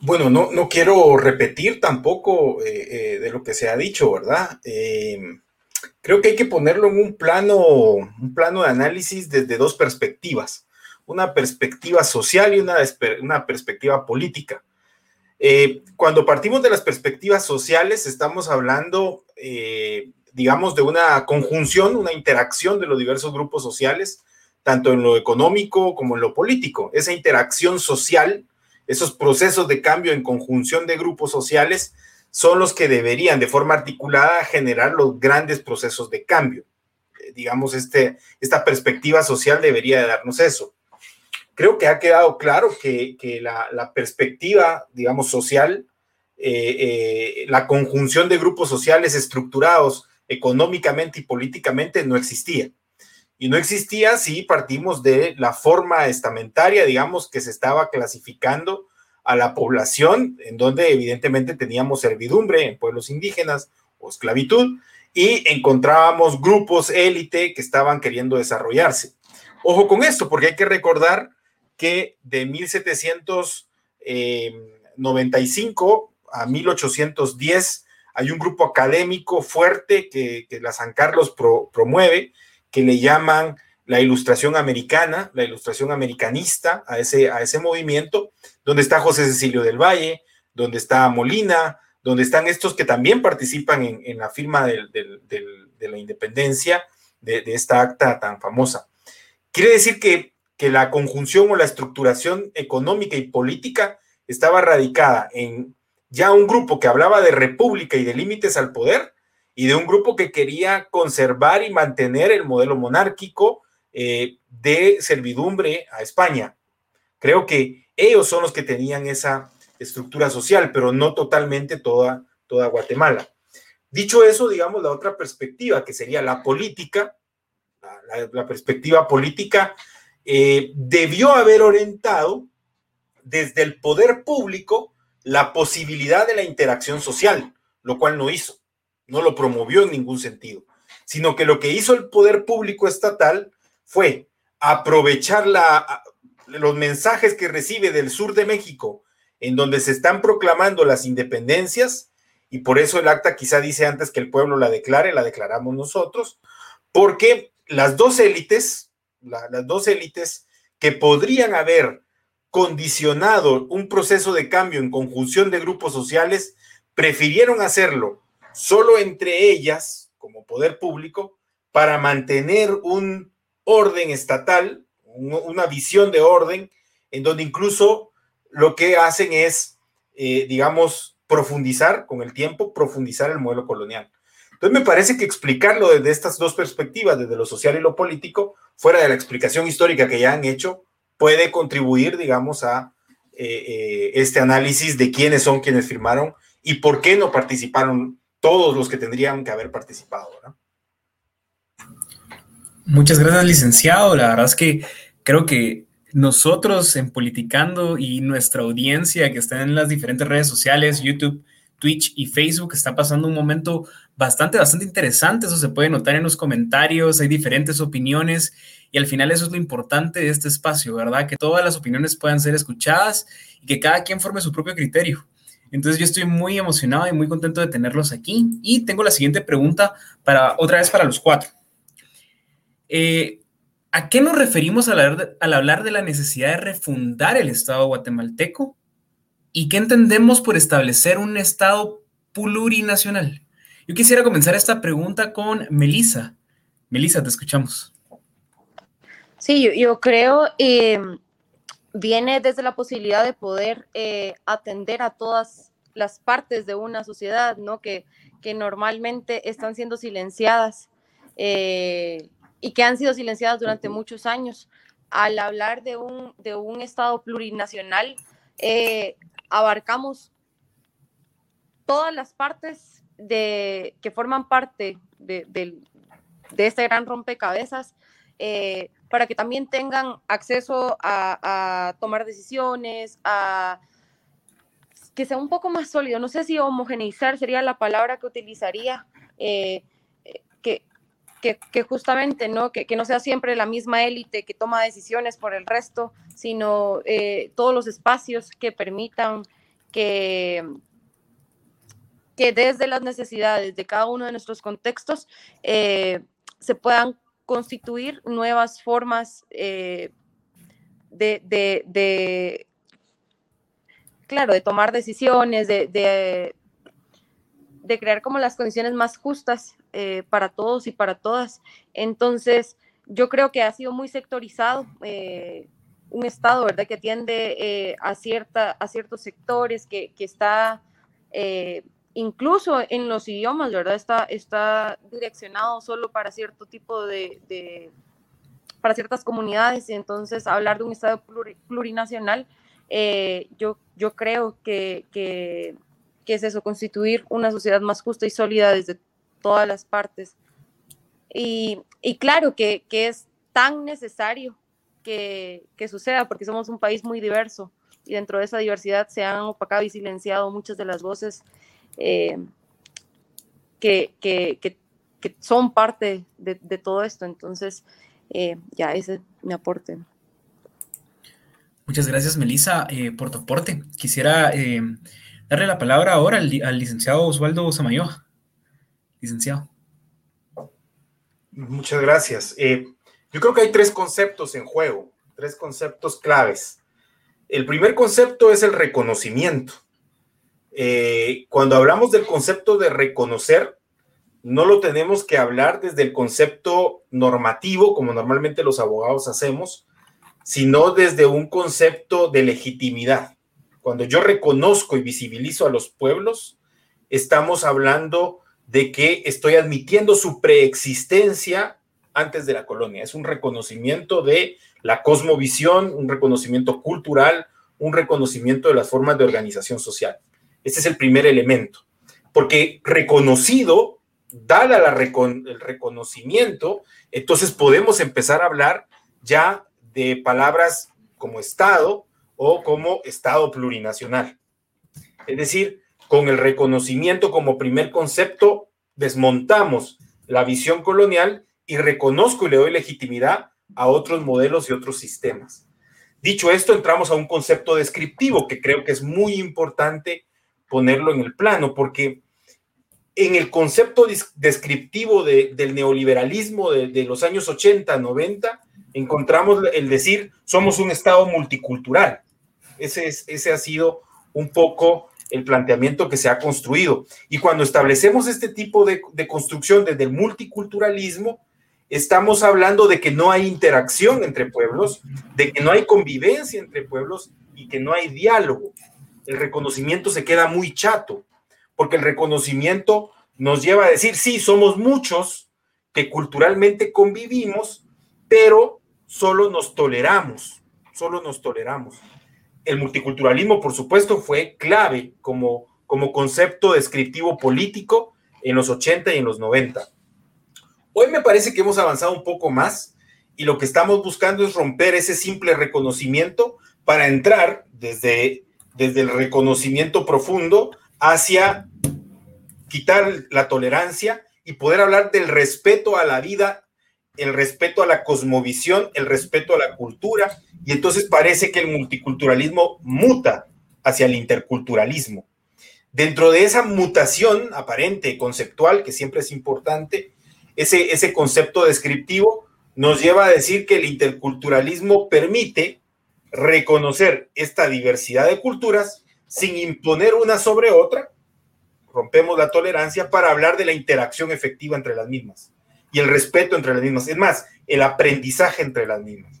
Bueno, no, no quiero repetir tampoco eh, eh, de lo que se ha dicho, ¿verdad? Eh, creo que hay que ponerlo en un plano, un plano de análisis desde dos perspectivas, una perspectiva social y una, una perspectiva política. cuando partimos de las perspectivas sociales, estamos hablando, digamos, de una conjunción, una interacción de los diversos grupos sociales tanto en lo económico como en lo político. Esa interacción social, esos procesos de cambio en conjunción de grupos sociales, son los que deberían de forma articulada generar los grandes procesos de cambio. Eh, digamos, este, esta perspectiva social debería de darnos eso. Creo que ha quedado claro que, la, perspectiva, digamos, social, eh, eh, la conjunción de grupos sociales estructurados económicamente y políticamente no existía y no existía si partimos de la forma estamentaria, digamos, que se estaba clasificando a la población, en donde evidentemente teníamos servidumbre en pueblos indígenas o esclavitud, y encontrábamos grupos élite que estaban queriendo desarrollarse. Ojo con esto, porque hay que recordar que de 1795 a 1810 hay un grupo académico fuerte que, la San Carlos promueve, que le llaman la ilustración americana, la ilustración americanista a ese, a ese movimiento, donde está José Cecilio del Valle, donde está Molina, donde están estos que también participan en, la firma de la independencia de, esta acta tan famosa. Quiere decir que, que la conjunción o la estructuración económica y política estaba radicada en ya un grupo que hablaba de república y de límites al poder, y de un grupo que quería conservar y mantener el modelo monárquico eh, de servidumbre a España. Creo que ellos son los que tenían esa estructura social, pero no totalmente toda, toda Guatemala. Dicho eso, digamos, la otra perspectiva, que sería la política, la, perspectiva política, eh, debió haber orientado desde el poder público la posibilidad de la interacción social, lo cual no hizo no lo promovió en ningún sentido, sino que lo que hizo el poder público estatal fue aprovechar los mensajes que recibe del sur de México en donde se están proclamando las independencias, y por eso el acta quizá dice antes que el pueblo la declare, la declaramos nosotros, porque las dos élites, las dos élites que podrían haber condicionado un proceso de cambio en conjunción de grupos sociales, prefirieron hacerlo solo entre ellas, como poder público, para mantener un orden estatal, una visión de orden, en donde incluso lo que hacen es, eh, digamos, profundizar con el tiempo, profundizar el modelo colonial. Entonces me parece que explicarlo desde estas dos perspectivas, desde lo social y lo político, fuera de la explicación histórica que ya han hecho, puede contribuir, digamos, a eh, eh, este análisis de quiénes son quienes firmaron y por qué no participaron todos los que tendrían que haber participado. Muchas gracias, licenciado. La verdad es que creo que nosotros en Politicando y nuestra audiencia que está en las diferentes redes sociales, YouTube, Twitch y Facebook, está pasando un momento bastante, bastante interesante. Eso se puede notar en los comentarios, hay diferentes opiniones y al final eso es lo importante de este espacio, ¿verdad? Que todas las opiniones puedan ser escuchadas y que cada quien forme su propio criterio. Entonces yo estoy muy emocionado y muy contento de tenerlos aquí y tengo la siguiente pregunta para otra vez para los cuatro. Eh, ¿A qué nos referimos al hablar, de, la necesidad de refundar el Estado guatemalteco? ¿Y qué entendemos por establecer un Estado plurinacional? Yo quisiera comenzar esta pregunta con Melisa. Melisa, te escuchamos. Sí, yo, creo eh, viene desde la posibilidad de poder eh, atender a todas las partes de una sociedad, ¿no? Que, que normalmente están siendo silenciadas. Eh, y que han sido silenciadas durante muchos años. Al hablar de un, de un Estado plurinacional, eh, abarcamos todas las partes de, que forman parte de, de, este gran rompecabezas eh, para que también tengan acceso a, tomar decisiones, a que sea un poco más sólido. No sé si homogeneizar sería la palabra que utilizaría, eh, que, justamente ¿no? Que, no sea siempre la misma élite que toma decisiones por el resto, sino eh, todos los espacios que permitan que, que desde las necesidades de cada uno de nuestros contextos eh, se puedan constituir nuevas formas eh, de, claro, de tomar decisiones, de, de crear como las condiciones más justas eh, para todos y para todas. Entonces, yo creo que ha sido muy sectorizado eh, un Estado, ¿verdad? Que atiende eh, a, cierta, a ciertos sectores, que, que está incluso en los idiomas, ¿verdad? Está, está direccionado solo para cierto tipo de, de para ciertas comunidades. Entonces, hablar de un Estado plurinacional, yo, yo creo que que es eso, constituir una sociedad más justa y sólida desde todas las partes. Y, claro que, es tan necesario que, suceda, porque somos un país muy diverso y dentro de esa diversidad se han opacado y silenciado muchas de las voces eh, que, son parte de, todo esto. Entonces, eh, ya ese es mi aporte. Muchas gracias, Melissa, eh, por tu aporte. Quisiera darle la palabra ahora al, licenciado Osvaldo Samayoa. Licenciado. Muchas gracias. Eh, yo creo que hay tres conceptos en juego, tres conceptos claves. El primer concepto es el reconocimiento. Eh, cuando hablamos del concepto de reconocer, no lo tenemos que hablar desde el concepto normativo, como normalmente los abogados hacemos, sino desde un concepto de legitimidad. Cuando yo reconozco y visibilizo a los pueblos, estamos hablando de que estoy admitiendo su preexistencia antes de la colonia. Es un reconocimiento de la cosmovisión, un reconocimiento cultural, un reconocimiento de las formas de organización social. Este es el primer elemento, porque reconocido, dada la el reconocimiento, entonces podemos empezar a hablar ya de palabras como Estado, o como Estado plurinacional. Es decir, con el reconocimiento como primer concepto, desmontamos la visión colonial y reconozco y le doy legitimidad a otros modelos y otros sistemas. Dicho esto, entramos a un concepto descriptivo que creo que es muy importante ponerlo en el plano, porque en el concepto descriptivo del neoliberalismo de, los años 80, 90, encontramos el decir, somos un Estado multicultural. Ese, es, ese ha sido un poco el planteamiento que se ha construido. Y cuando establecemos este tipo de, de construcción desde el multiculturalismo, estamos hablando de que no hay interacción entre pueblos, de que no hay convivencia entre pueblos y que no hay diálogo. El reconocimiento se queda muy chato porque el reconocimiento nos lleva a decir, sí, somos muchos que culturalmente convivimos, pero solo nos toleramos, solo nos toleramos. El multiculturalismo, por supuesto, fue clave como, como concepto descriptivo político en los 80 y en los 90. Hoy me parece que hemos avanzado un poco más y lo que estamos buscando es romper ese simple reconocimiento para entrar desde, desde el reconocimiento profundo hacia quitar la tolerancia y poder hablar del respeto a la vida, el respeto a la cosmovisión, el respeto a la cultura, y entonces parece que el multiculturalismo muta hacia el interculturalismo. Dentro de esa mutación aparente, conceptual, que siempre es importante, ese, ese concepto descriptivo nos lleva a decir que el interculturalismo permite reconocer esta diversidad de culturas sin imponer una sobre otra, rompemos la tolerancia para hablar de la interacción efectiva entre las mismas y el respeto entre las mismas. Es más, el aprendizaje entre las mismas.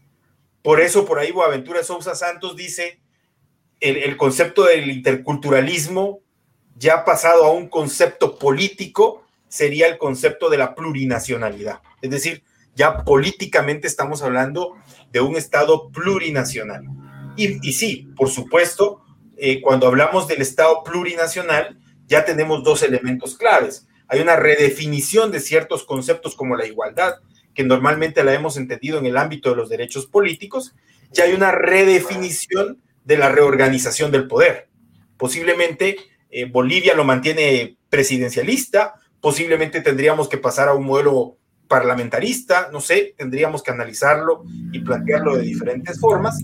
Por eso, por ahí Boaventura Sousa Santos dice, el, concepto del interculturalismo ya pasado a un concepto político, sería el concepto de la plurinacionalidad. Es decir, ya políticamente estamos hablando de un Estado plurinacional. Y, y sí, por supuesto, eh, cuando hablamos del Estado plurinacional, ya tenemos dos elementos claves. Hay una redefinición de ciertos conceptos como la igualdad, que normalmente la hemos entendido en el ámbito de los derechos políticos, y hay una redefinición de la reorganización del poder. Posiblemente eh, Bolivia lo mantiene presidencialista, posiblemente tendríamos que pasar a un modelo parlamentarista, no sé, tendríamos que analizarlo y plantearlo de diferentes formas,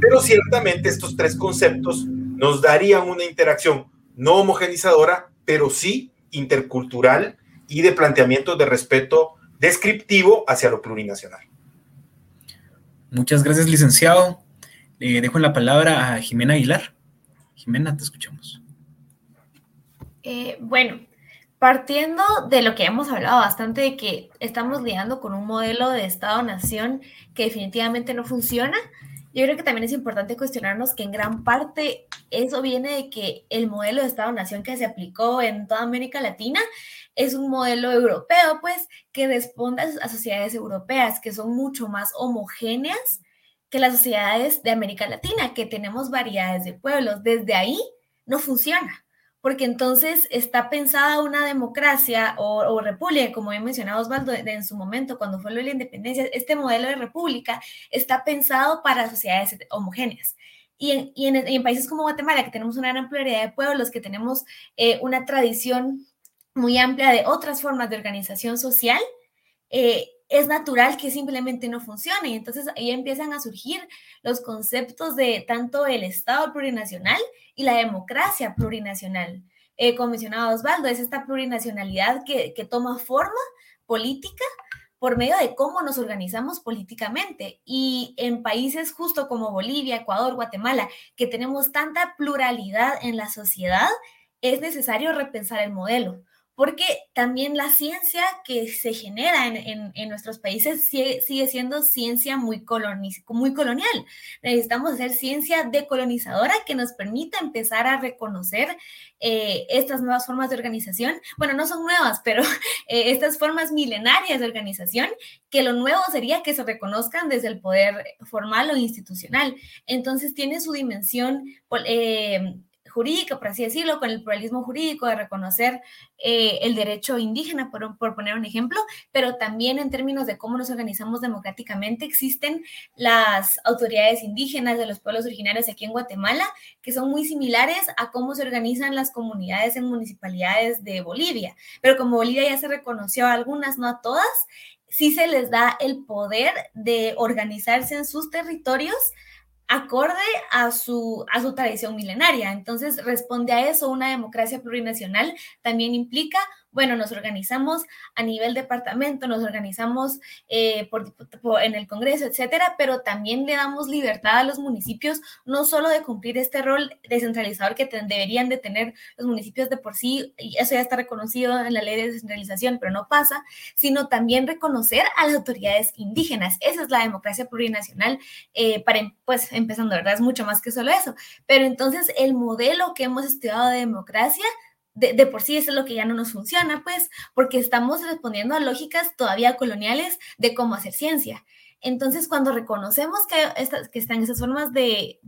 pero ciertamente estos tres conceptos nos darían una interacción no homogenizadora, pero sí intercultural y de planteamiento de respeto descriptivo hacia lo plurinacional. Muchas gracias, licenciado. Le dejo la palabra a Jimena Aguilar. Jimena, te escuchamos. Eh, bueno, partiendo de lo que hemos hablado bastante, de que estamos lidiando con un modelo de Estado-Nación que definitivamente no funciona, yo creo que también es importante cuestionarnos que en gran parte eso viene de que el modelo de Estado-Nación que se aplicó en toda América Latina es un modelo europeo, pues, que responde a sociedades europeas que son mucho más homogéneas que las sociedades de América Latina, que tenemos variedades de pueblos. Desde ahí no funciona porque entonces está pensada una democracia o, república, como bien mencionado Osvaldo en su momento, cuando fue lo de la independencia, este modelo de república está pensado para sociedades homogéneas. Y en, países como Guatemala, que tenemos una gran pluralidad de pueblos, que tenemos eh, una tradición muy amplia de otras formas de organización social, eh, es natural que simplemente no funcione. Y entonces ahí empiezan a surgir los conceptos de tanto el Estado plurinacional y la democracia plurinacional. Eh, como mencionaba Osvaldo, es esta plurinacionalidad que, que toma forma política por medio de cómo nos organizamos políticamente. Y en países justo como Bolivia, Ecuador, Guatemala, que tenemos tanta pluralidad en la sociedad, es necesario repensar el modelo porque también la ciencia que se genera en, nuestros países sigue, siendo ciencia muy, muy colonial. Necesitamos hacer ciencia decolonizadora que nos permita empezar a reconocer eh, estas nuevas formas de organización. Bueno, no son nuevas, pero eh, estas formas milenarias de organización, que lo nuevo sería que se reconozcan desde el poder formal o institucional. Entonces tiene su dimensión eh, jurídica, por así decirlo, con el pluralismo jurídico de reconocer eh, el derecho indígena, por, por, poner un ejemplo, pero también en términos de cómo nos organizamos democráticamente, existen las autoridades indígenas de los pueblos originarios aquí en Guatemala, que son muy similares a cómo se organizan las comunidades en municipalidades de Bolivia. Pero como Bolivia ya se reconoció a algunas, no a todas, sí se les da el poder de organizarse en sus territorios acorde a su, a su tradición milenaria. Entonces, responde a eso una democracia plurinacional también implica bueno, nos organizamos a nivel departamento, nos organizamos eh, por, en el Congreso, etcétera, pero también le damos libertad a los municipios, no solo de cumplir este rol descentralizador que deberían de tener los municipios de por sí, y eso ya está reconocido en la ley de descentralización, pero no pasa, sino también reconocer a las autoridades indígenas. Esa es la democracia plurinacional, eh, para, em, pues empezando, ¿verdad? Es mucho más que solo eso. Pero entonces el modelo que hemos estudiado de democracia, de, por sí eso es lo que ya no nos funciona, pues, porque estamos respondiendo a lógicas todavía coloniales de cómo hacer ciencia. Entonces, cuando reconocemos que, que están esas formas de,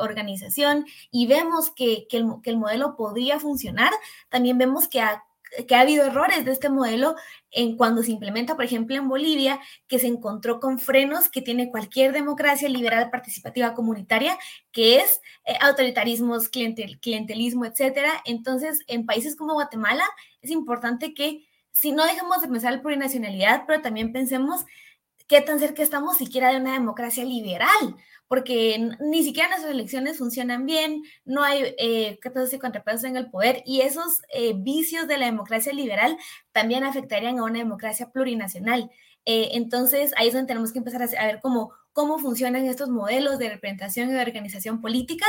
organización y vemos que, el, que, el, modelo podría funcionar, también vemos que a que ha habido errores de este modelo en cuando se implementa, por ejemplo, en Bolivia, que se encontró con frenos que tiene cualquier democracia liberal participativa comunitaria, que es eh, autoritarismos, clientel, clientelismo, etcétera. Entonces, en países como Guatemala, es importante que si no dejemos de pensar en plurinacionalidad, pero también pensemos qué tan cerca estamos siquiera de una democracia liberal, porque ni siquiera nuestras elecciones funcionan bien, no hay eh, pesos y contrapesos en el poder y esos eh, vicios de la democracia liberal también afectarían a una democracia plurinacional. Eh, entonces, ahí es donde tenemos que empezar a, ver cómo, cómo funcionan estos modelos de representación y de organización política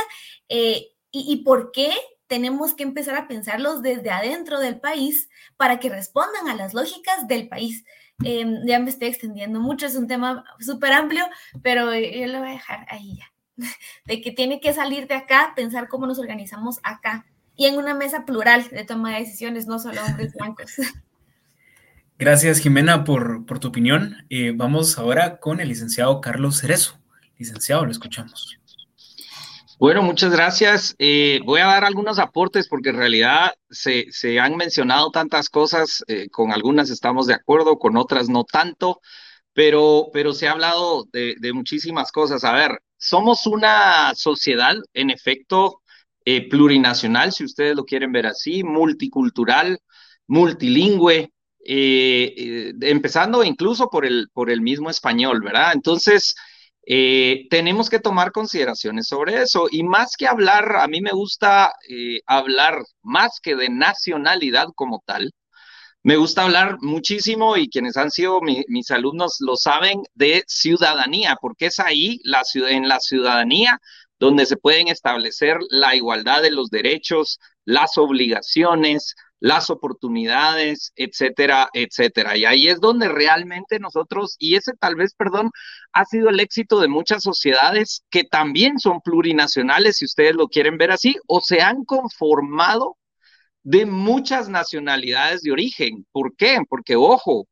y, y por qué tenemos que empezar a pensarlos desde adentro del país para que respondan a las lógicas del país. Em, ya me estoy extendiendo mucho, es un tema súper amplio, pero yo lo voy a dejar ahí ya. De que tiene que salir de acá, pensar cómo nos organizamos acá y en una mesa plural de toma de decisiones, no solo hombres blancos. Gracias, Jimena, por, por tu opinión. Eh, vamos ahora con el licenciado Carlos Cerezo. Licenciado, lo escuchamos. Bueno, muchas gracias. Eh, voy a dar algunos aportes porque en realidad se, se han mencionado tantas cosas, eh, con algunas estamos de acuerdo, con otras no tanto, pero, pero se ha hablado de, de muchísimas cosas. A ver, somos una sociedad, en efecto, eh, plurinacional, si ustedes lo quieren ver así, multicultural, multilingüe, empezando incluso por el, por el mismo español, ¿verdad? Entonces, eh, tenemos que tomar consideraciones sobre eso. Y más que hablar, a mí me gusta eh, hablar más que de nacionalidad como tal. Me gusta hablar muchísimo y quienes han sido mis alumnos lo saben de ciudadanía, porque es ahí, la, en la ciudadanía, donde se pueden establecer la igualdad de los derechos, las obligaciones, las oportunidades, etcétera, etcétera. Y ahí es donde realmente nosotros, y ese tal vez, perdón, ha sido el éxito de muchas sociedades que también son plurinacionales, si ustedes lo quieren ver así, o se han conformado de muchas nacionalidades de origen. ¿Por qué? Porque, ojo,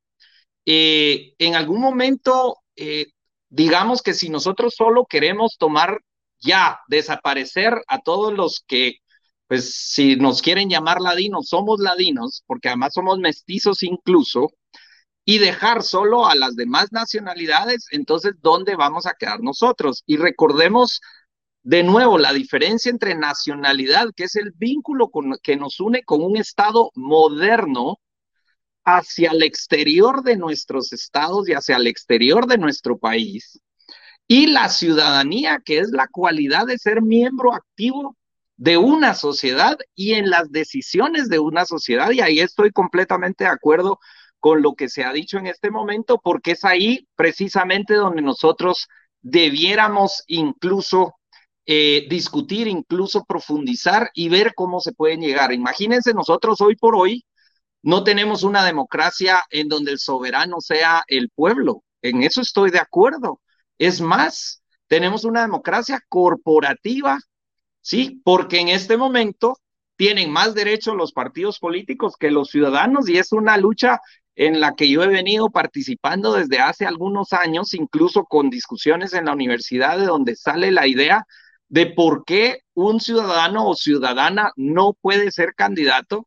eh, en algún momento, eh, digamos que si nosotros solo queremos tomar ya, desaparecer a todos los que pues si nos quieren llamar ladinos, somos ladinos, porque además somos mestizos incluso, y dejar solo a las demás nacionalidades, entonces, ¿dónde vamos a quedar nosotros? Y recordemos de nuevo la diferencia entre nacionalidad, que es el vínculo que nos une con un Estado moderno hacia el exterior de nuestros estados y hacia el exterior de nuestro país, y la ciudadanía, que es la cualidad de ser miembro activo de una sociedad y en las decisiones de una sociedad. Y ahí estoy completamente de acuerdo con lo que se ha dicho en este momento, porque es ahí precisamente donde nosotros debiéramos incluso eh, discutir, incluso profundizar y ver cómo se pueden llegar. Imagínense, nosotros hoy por hoy no tenemos una democracia en donde el soberano sea el pueblo. En eso estoy de acuerdo. Es más, tenemos una democracia corporativa ¿sí? Porque en este momento tienen más derechos los partidos políticos que los ciudadanos y es una lucha en la que yo he venido participando desde hace algunos años, incluso con discusiones en la universidad de donde sale la idea de por qué un ciudadano o ciudadana no puede ser candidato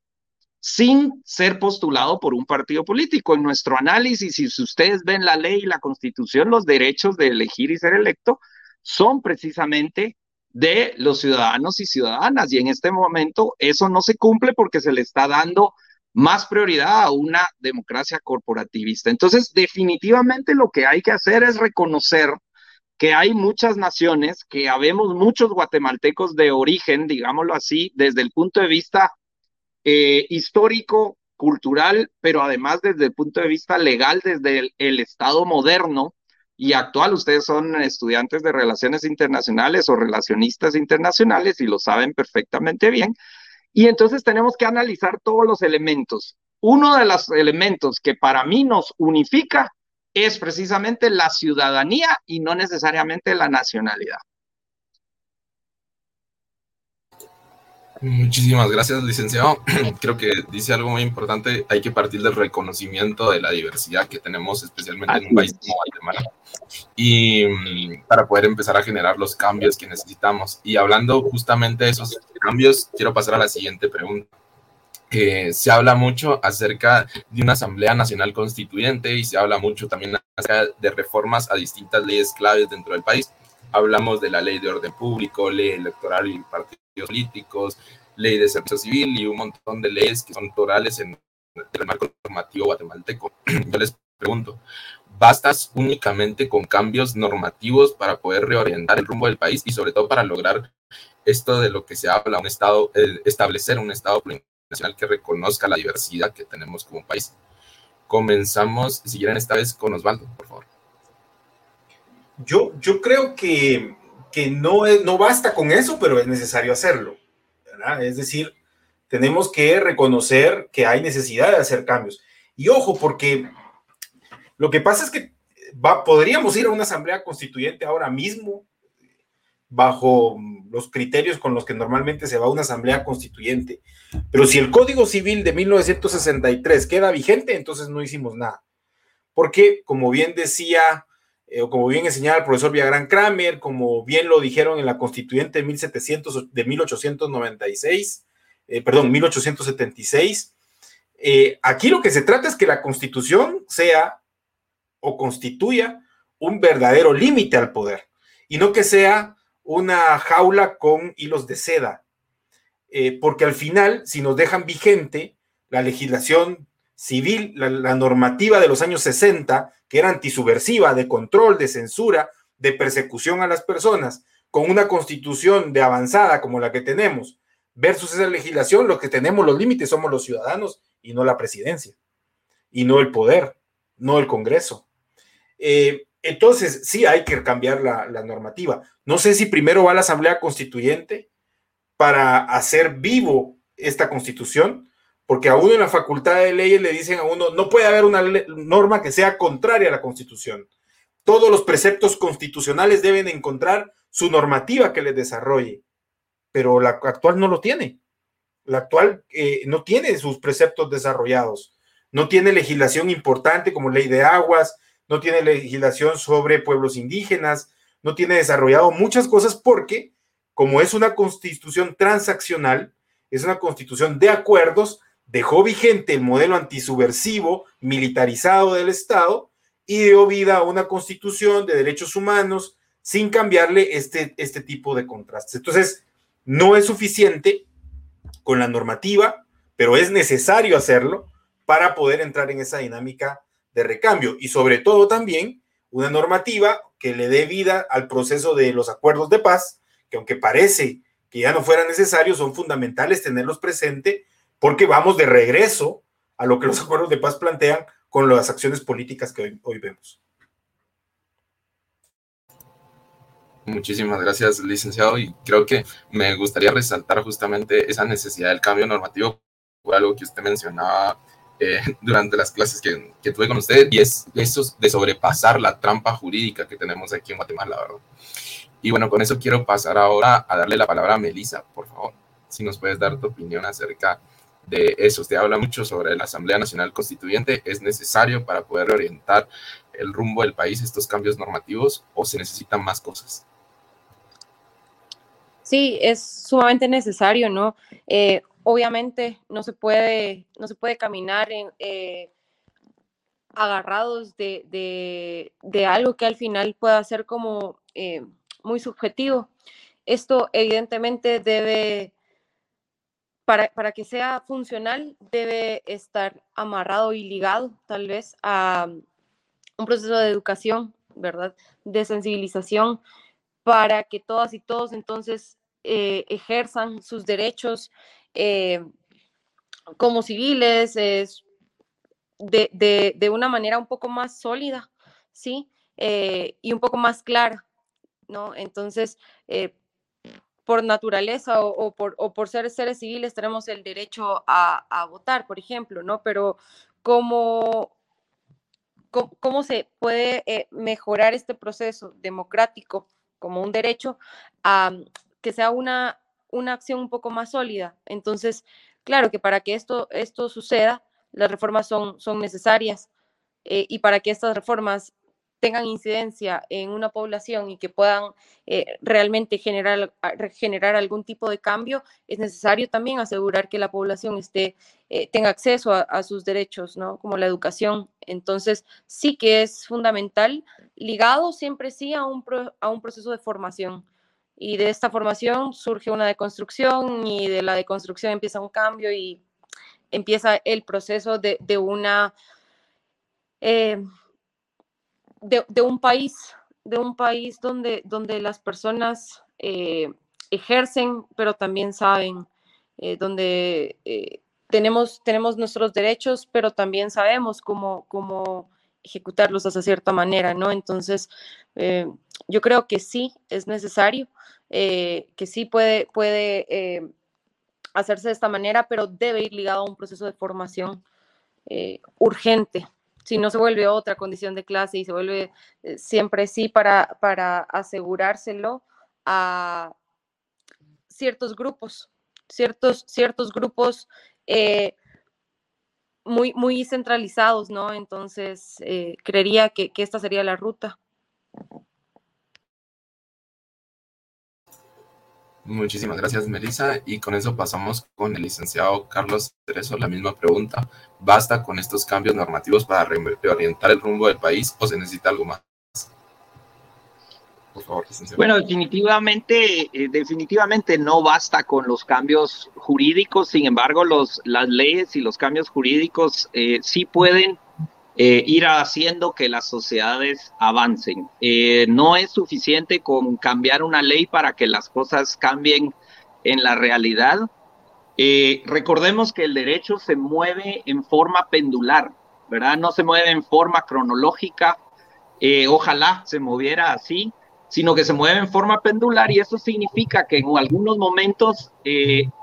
sin ser postulado por un partido político. En nuestro análisis, si ustedes ven la ley y la constitución, los derechos de elegir y ser electo son precisamente de los ciudadanos y ciudadanas. Y en este momento eso no se cumple porque se le está dando más prioridad a una democracia corporativista. Entonces, definitivamente lo que hay que hacer es reconocer que hay muchas naciones, que habemos muchos guatemaltecos de origen, digámoslo así, desde el punto de vista eh, histórico, cultural, pero además desde el punto de vista legal, desde el, Estado moderno y actual. Ustedes son estudiantes de relaciones internacionales o relacionistas internacionales y lo saben perfectamente bien. Y entonces tenemos que analizar todos los elementos. Uno de los elementos que para mí nos unifica es precisamente la ciudadanía y no necesariamente la nacionalidad. Muchísimas gracias, licenciado. Creo que dice algo muy importante. Hay que partir del reconocimiento de la diversidad que tenemos, especialmente en un país como Guatemala, y mm, para poder empezar a generar los cambios que necesitamos. Y hablando justamente de esos cambios, quiero pasar a la siguiente pregunta. Eh, se habla mucho acerca de una Asamblea Nacional Constituyente y se habla mucho también acerca de reformas a distintas leyes claves dentro del país. Hablamos de la ley de orden público, ley electoral y partidos políticos, ley de servicio civil y un montón de leyes que son torales en el marco normativo guatemalteco. Yo les pregunto, ¿bastas únicamente con cambios normativos para poder reorientar el rumbo del país y sobre todo para lograr esto de lo que se habla, un estado, establecer un estado nacional que reconozca la diversidad que tenemos como país. Comenzamos, si quieren, esta vez con Osvaldo, por favor. Yo, yo creo que, que no, no basta con eso, pero es necesario hacerlo. Es decir, tenemos que reconocer que hay necesidad de hacer cambios. Y ojo, porque lo que pasa es que va, podríamos ir a una asamblea constituyente ahora mismo bajo los criterios con los que normalmente se va a una asamblea constituyente. Pero si el Código Civil de 1963 queda vigente, entonces no hicimos nada. Porque, como bien decía, o como bien enseñaba el profesor Villagrán Kramer, como bien lo dijeron en la constituyente de, 1700, de 1896, eh, perdón, 1876, eh, aquí lo que se trata es que la constitución sea o constituya un verdadero límite al poder y no que sea una jaula con hilos de seda, eh, porque al final, si nos dejan vigente la legislación civil, la, normativa de los años 60, que era antisubversiva, de control, de censura, de persecución a las personas, con una constitución de avanzada como la que tenemos, versus esa legislación, lo que tenemos los límites somos los ciudadanos y no la presidencia, y no el poder, no el Congreso. Eh, entonces, sí hay que cambiar la, normativa. No sé si primero va a la Asamblea Constituyente para hacer vivo esta constitución, porque a uno en la Facultad de Leyes le dicen a uno, no puede haber una norma que sea contraria a la constitución. Todos los preceptos constitucionales deben encontrar su normativa que les desarrolle, pero la actual no lo tiene. La actual eh, no tiene sus preceptos desarrollados, no tiene legislación importante como ley de aguas, no tiene legislación sobre pueblos indígenas, no tiene desarrollado muchas cosas porque, como es una constitución transaccional, es una constitución de acuerdos, dejó vigente el modelo antisubversivo, militarizado del Estado y dio vida a una constitución de derechos humanos sin cambiarle este, este tipo de contrastes. Entonces, no es suficiente con la normativa, pero es necesario hacerlo para poder entrar en esa dinámica de recambio y sobre todo también una normativa que le dé vida al proceso de los acuerdos de paz, que aunque parece que ya no fuera necesario, son fundamentales tenerlos presente porque vamos de regreso a lo que los acuerdos de paz plantean con las acciones políticas que hoy, hoy vemos. Muchísimas gracias, licenciado. Y creo que me gustaría resaltar justamente esa necesidad del cambio normativo algo que usted mencionaba eh, durante las clases que, que, tuve con usted y es eso de sobrepasar la trampa jurídica que tenemos aquí en Guatemala, ¿verdad? Y bueno, con eso quiero pasar ahora a darle la palabra a Melisa, por favor, si nos puedes dar tu opinión acerca de eso. Usted habla mucho sobre la Asamblea Nacional Constituyente. ¿Es necesario para poder orientar el rumbo del país estos cambios normativos o se necesitan más cosas? Sí, es sumamente necesario, ¿no? Eh, obviamente no se puede, no se puede caminar eh, agarrados de, algo que al final pueda ser como eh, muy subjetivo. Esto evidentemente debe, para, para, que sea funcional, debe estar amarrado y ligado tal vez a un proceso de educación ¿verdad? De sensibilización para que todas y todos entonces eh, ejerzan sus derechos eh, como civiles de, de, una manera un poco más sólida, ¿sí? y un poco más clara, ¿no? Entonces, por naturaleza o, por, ser seres civiles tenemos el derecho a, votar, por ejemplo, ¿no? Pero cómo, cómo, se puede eh, mejorar este proceso democrático como un derecho a que sea una, una acción un poco más sólida. Entonces, claro que para que esto, esto suceda, las reformas son, son necesarias eh, y para que estas reformas tengan incidencia en una población y que puedan eh, realmente generar, generar algún tipo de cambio, es necesario también asegurar que la población esté, eh, tenga acceso a, sus derechos, ¿no? Como la educación. Entonces, sí que es fundamental, ligado siempre sí a un, a un proceso de formación. Y de esta formación surge una deconstrucción y de la deconstrucción empieza un cambio y empieza el proceso de, de una... Eh, de, un país, de un país donde, donde las personas eh, ejercen, pero también saben, eh, donde eh, tenemos, tenemos nuestros derechos, pero también sabemos cómo, cómo ejecutarlos de cierta manera, ¿no? Entonces, yo creo que sí es necesario, que sí puede, puede hacerse de esta manera, pero debe ir ligado a un proceso de formación urgente si no se vuelve otra condición de clase y se vuelve eh, siempre sí para, para asegurárselo a ciertos grupos, ciertos, ciertos grupos eh, muy, muy centralizados, ¿no? Entonces, eh, creería que, que esta sería la ruta. Muchísimas gracias, Melissa. Y con eso pasamos con el licenciado Carlos Tereso. La misma pregunta. ¿Basta con estos cambios normativos para reorientar el rumbo del país o se necesita algo más? Por favor, licenciado. Bueno, definitivamente, eh, definitivamente no basta con los cambios jurídicos. Sin embargo, los, las leyes y los cambios jurídicos eh, sí pueden eh, ir haciendo que las sociedades avancen. Eh, no es suficiente con cambiar una ley para que las cosas cambien en la realidad. Eh, recordemos que el derecho se mueve en forma pendular, ¿verdad? No se mueve en forma cronológica. ojalá se moviera así, sino que se mueve en forma pendular y eso significa que en algunos momentos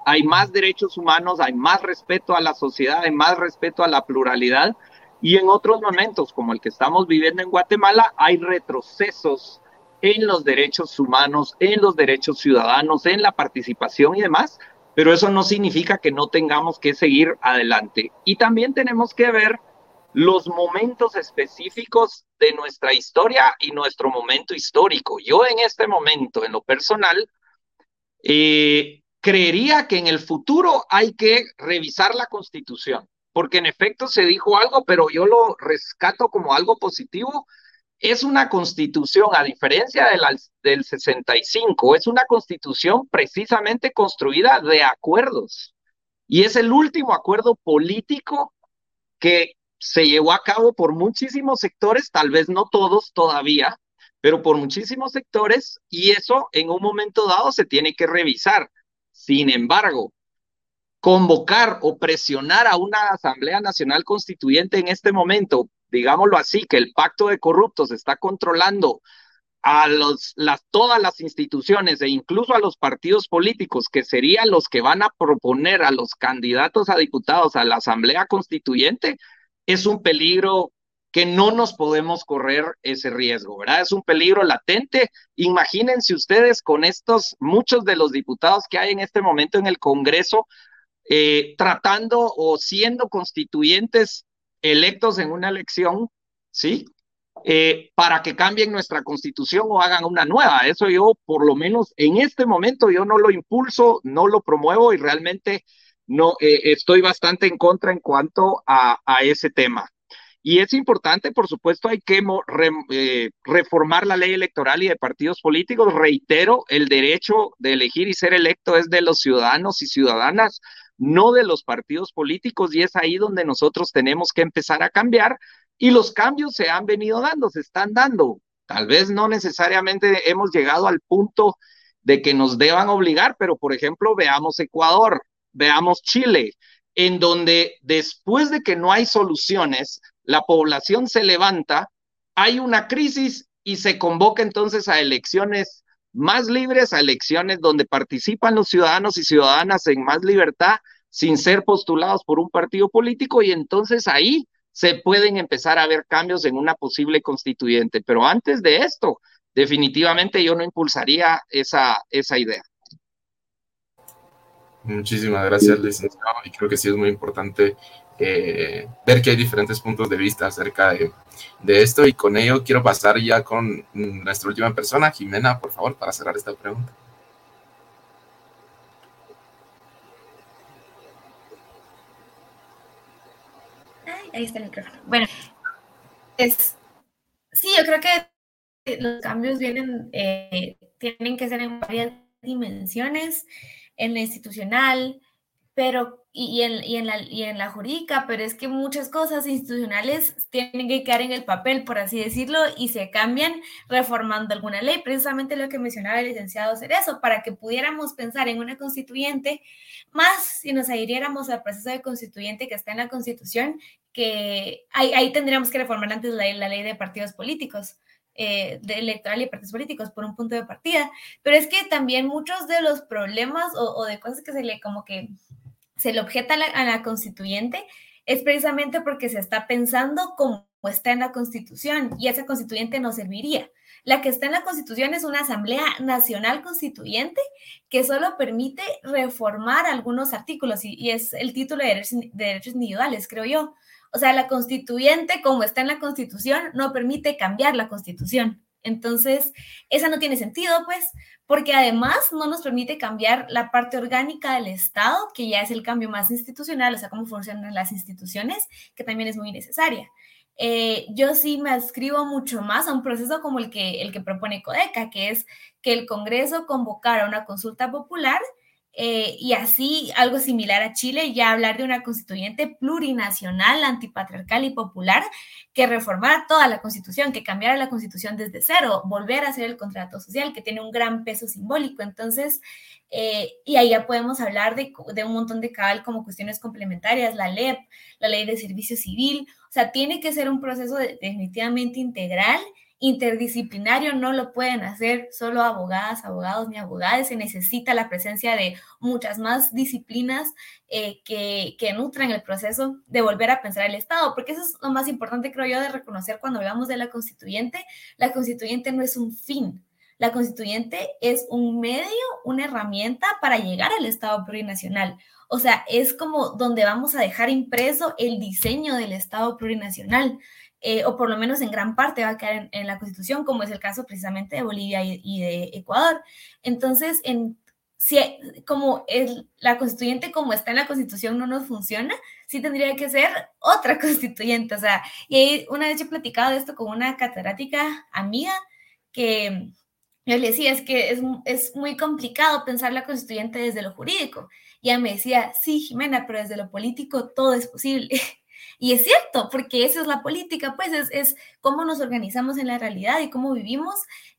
hay más derechos humanos, hay más respeto a la sociedad, hay más respeto a la pluralidad y en otros momentos, como el que estamos viviendo en Guatemala, hay retrocesos en los derechos humanos, en los derechos ciudadanos, en la participación y demás, pero eso no significa que no tengamos que seguir adelante. Y también tenemos que ver los momentos específicos de nuestra historia y nuestro momento histórico. Yo en este momento, en lo personal, eh, creería que en el futuro hay que revisar la constitución porque en efecto se dijo algo, pero yo lo rescato como algo positivo. Es una constitución, a diferencia de la, del 65, es una constitución precisamente construida de acuerdos. Y es el último acuerdo político que se llevó a cabo por muchísimos sectores, tal vez no todos todavía, pero por muchísimos sectores, y eso en un momento dado se tiene que revisar. Sin embargo, convocar o presionar a una Asamblea Nacional Constituyente en este momento, digámoslo así, que el pacto de corruptos está controlando a las, todas las instituciones e incluso a los partidos políticos, que serían los que van a proponer a los candidatos a diputados a la Asamblea Constituyente, es un peligro que no nos podemos correr ese riesgo, ¿verdad? Es un peligro latente. Imagínense ustedes con estos, muchos de los diputados que hay en este momento en el Congreso, eh, tratando o siendo constituyentes electos en una elección, ¿sí? Eh, para que cambien nuestra constitución o hagan una nueva. Eso yo, por lo menos en este momento, yo no lo impulso, no lo promuevo y realmente no eh, estoy bastante en contra en cuanto a, a, ese tema. Y es importante, por supuesto, hay que reformar la ley electoral y de partidos políticos. Reitero, el derecho de elegir y ser electo es de los ciudadanos y ciudadanas no de los partidos políticos y es ahí donde nosotros tenemos que empezar a cambiar y los cambios se han venido dando, se están dando. Tal vez no necesariamente hemos llegado al punto de que nos deban obligar, pero por ejemplo, veamos Ecuador, veamos Chile, en donde después de que no hay soluciones, la población se levanta, hay una crisis y se convoca entonces a elecciones más libres, a elecciones donde participan los ciudadanos y ciudadanas en más libertad, sin ser postulados por un partido político, y entonces ahí se pueden empezar a ver cambios en una posible constituyente. Pero antes de esto, definitivamente yo no impulsaría esa, esa idea. Muchísimas gracias, licenciado. Y creo que sí es muy importante eh, ver que hay diferentes puntos de vista acerca de, de, esto. Y con ello quiero pasar ya con nuestra última persona, Jimena, por favor, para cerrar esta pregunta. Ahí está el micrófono. Bueno, es, sí, yo creo que los cambios vienen, eh, tienen que ser en varias dimensiones en la institucional, pero y, en, y, en la, y en la jurídica, pero es que muchas cosas institucionales tienen que quedar en el papel, por así decirlo, y se cambian reformando alguna ley. Precisamente lo que mencionaba el licenciado Cerezo, para que pudiéramos pensar en una constituyente, más si nos adhiriéramos al proceso de constituyente que está en la Constitución, que ahí, ahí tendríamos que reformar antes la, ley de partidos políticos eh, de electoral y partidos políticos por un punto de partida, pero es que también muchos de los problemas o, de cosas que se le como que se le objeta a la, constituyente es precisamente porque se está pensando como está en la constitución y esa constituyente no serviría. La que está en la Constitución es una Asamblea Nacional Constituyente que solo permite reformar algunos artículos y, y es el título de derechos, de derechos, individuales, creo yo. O sea, la constituyente, como está en la constitución, no permite cambiar la constitución. Entonces, esa no tiene sentido, pues, porque además no nos permite cambiar la parte orgánica del Estado, que ya es el cambio más institucional, o sea, cómo funcionan las instituciones, que también es muy necesaria. Eh, yo sí me adscribo mucho más a un proceso como el que, el que propone Codeca, que es que el Congreso convocara una consulta popular eh, y así, algo similar a Chile, ya hablar de una constituyente plurinacional, antipatriarcal y popular que reformara toda la constitución, que cambiara la constitución desde cero, volver a hacer el contrato social, que tiene un gran peso simbólico. Entonces, eh, y ahí ya podemos hablar de, de, un montón de cabal como cuestiones complementarias, la LEP, la ley de servicio civil. O sea, tiene que ser un proceso definitivamente integral interdisciplinario no lo pueden hacer solo abogadas, abogados ni abogadas, se necesita la presencia de muchas más disciplinas eh, que, que nutran el proceso de volver a pensar el Estado, porque eso es lo más importante, creo yo, de reconocer cuando hablamos de la constituyente. La constituyente no es un fin, la constituyente es un medio, una herramienta para llegar al Estado plurinacional. O sea, es como donde vamos a dejar impreso el diseño del Estado plurinacional. Eh, o por lo menos en gran parte va a quedar en, la Constitución, como es el caso precisamente de Bolivia y, de Ecuador. Entonces, en, si como el, la constituyente como está en la Constitución no nos funciona, sí tendría que ser otra constituyente. O sea, y una vez yo he platicado de esto con una catedrática amiga que yo le decía, es que es, es, muy complicado pensar la constituyente desde lo jurídico. Y ella me decía, sí, Jimena, pero desde lo político todo es posible. Y es cierto, porque esa es la política, pues es, es cómo nos organizamos en la realidad y cómo vivimos.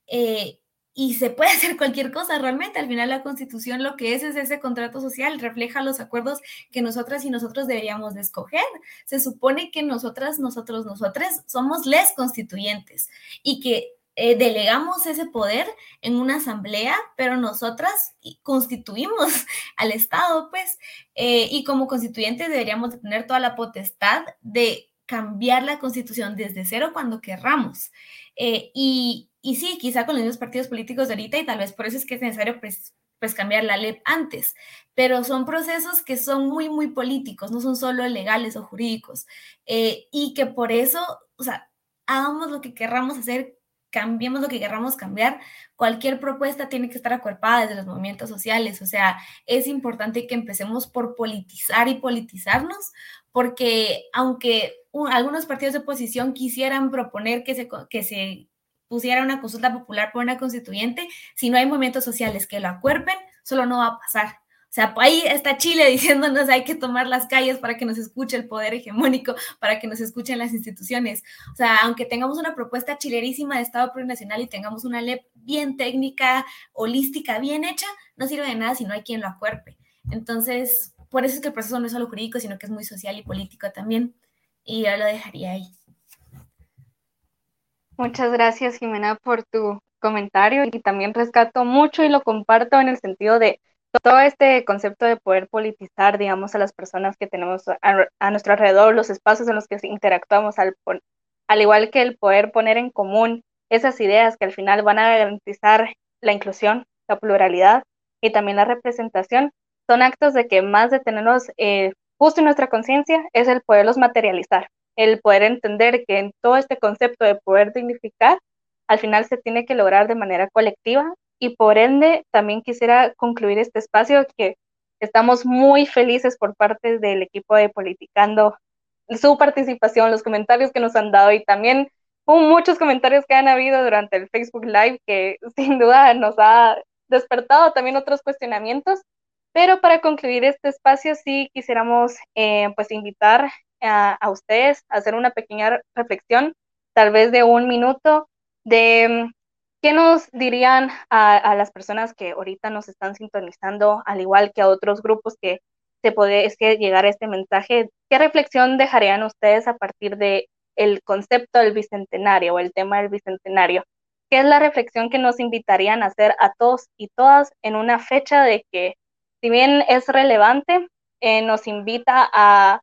Eh, y se puede hacer cualquier cosa realmente. Al final la constitución lo que es es ese contrato social, refleja los acuerdos que nosotras y nosotros deberíamos de escoger. Se supone que nosotras, nosotros, nosotras somos les constituyentes y que eh, delegamos ese poder en una asamblea, pero nosotras constituimos al Estado, pues, eh, y como constituyentes deberíamos tener toda la potestad de cambiar la constitución desde cero cuando querramos. Eh, y, y, sí, quizá con los mismos partidos políticos de ahorita, y tal vez por eso es que es necesario pues, pues cambiar la ley antes, pero son procesos que son muy, muy políticos, no son solo legales o jurídicos, y que por eso, o sea, hagamos lo que querramos hacer cambiemos lo que queramos cambiar, cualquier propuesta tiene que estar acuerpada desde los movimientos sociales. O sea, es importante que empecemos por politizar y politizarnos, porque aunque algunos partidos de oposición quisieran proponer que se, que se pusiera una consulta popular por una constituyente, si no hay movimientos sociales que lo acuerpen, solo no va a pasar. Sea, ahí está Chile diciéndonos hay que tomar las calles para que nos escuche el poder hegemónico, para que nos escuchen las instituciones. O sea, aunque tengamos una propuesta chilerísima de Estado plurinacional y tengamos una ley bien técnica, holística, bien hecha, no sirve de nada si no hay quien lo acuerpe. Entonces, por eso es que el proceso no es solo jurídico, sino que es muy social y político también. Y yo lo dejaría ahí. Muchas gracias, Jimena, por tu comentario y también rescato mucho y lo comparto en el sentido de todo este concepto de poder politizar, digamos, a las personas que tenemos a, nuestro alrededor, los espacios en los que interactuamos, al, al igual que el poder poner en común esas ideas que al final van a garantizar la inclusión, la pluralidad y también la representación, son actos de que más de tenerlos eh, justo en nuestra conciencia es el poderlos materializar, el poder entender que en todo este concepto de poder dignificar, al final se tiene que lograr de manera colectiva y por ende también quisiera concluir este espacio que estamos muy felices por parte del equipo de Politicando, su participación, los comentarios que nos han dado y también muchos comentarios que han habido durante el Facebook Live que sin duda nos ha despertado también otros cuestionamientos. Pero para concluir este espacio sí quisiéramos eh, pues invitar a, a ustedes a hacer una pequeña reflexión, tal vez de un minuto, de ¿Qué nos dirían a, las personas que ahorita nos están sintonizando, al igual que a otros grupos que se puede es que llegar a este mensaje? ¿Qué reflexión dejarían ustedes a partir de el concepto del bicentenario o el tema del bicentenario? ¿Qué es la reflexión que nos invitarían a hacer a todos y todas en una fecha de que, si bien es relevante, eh, nos invita a,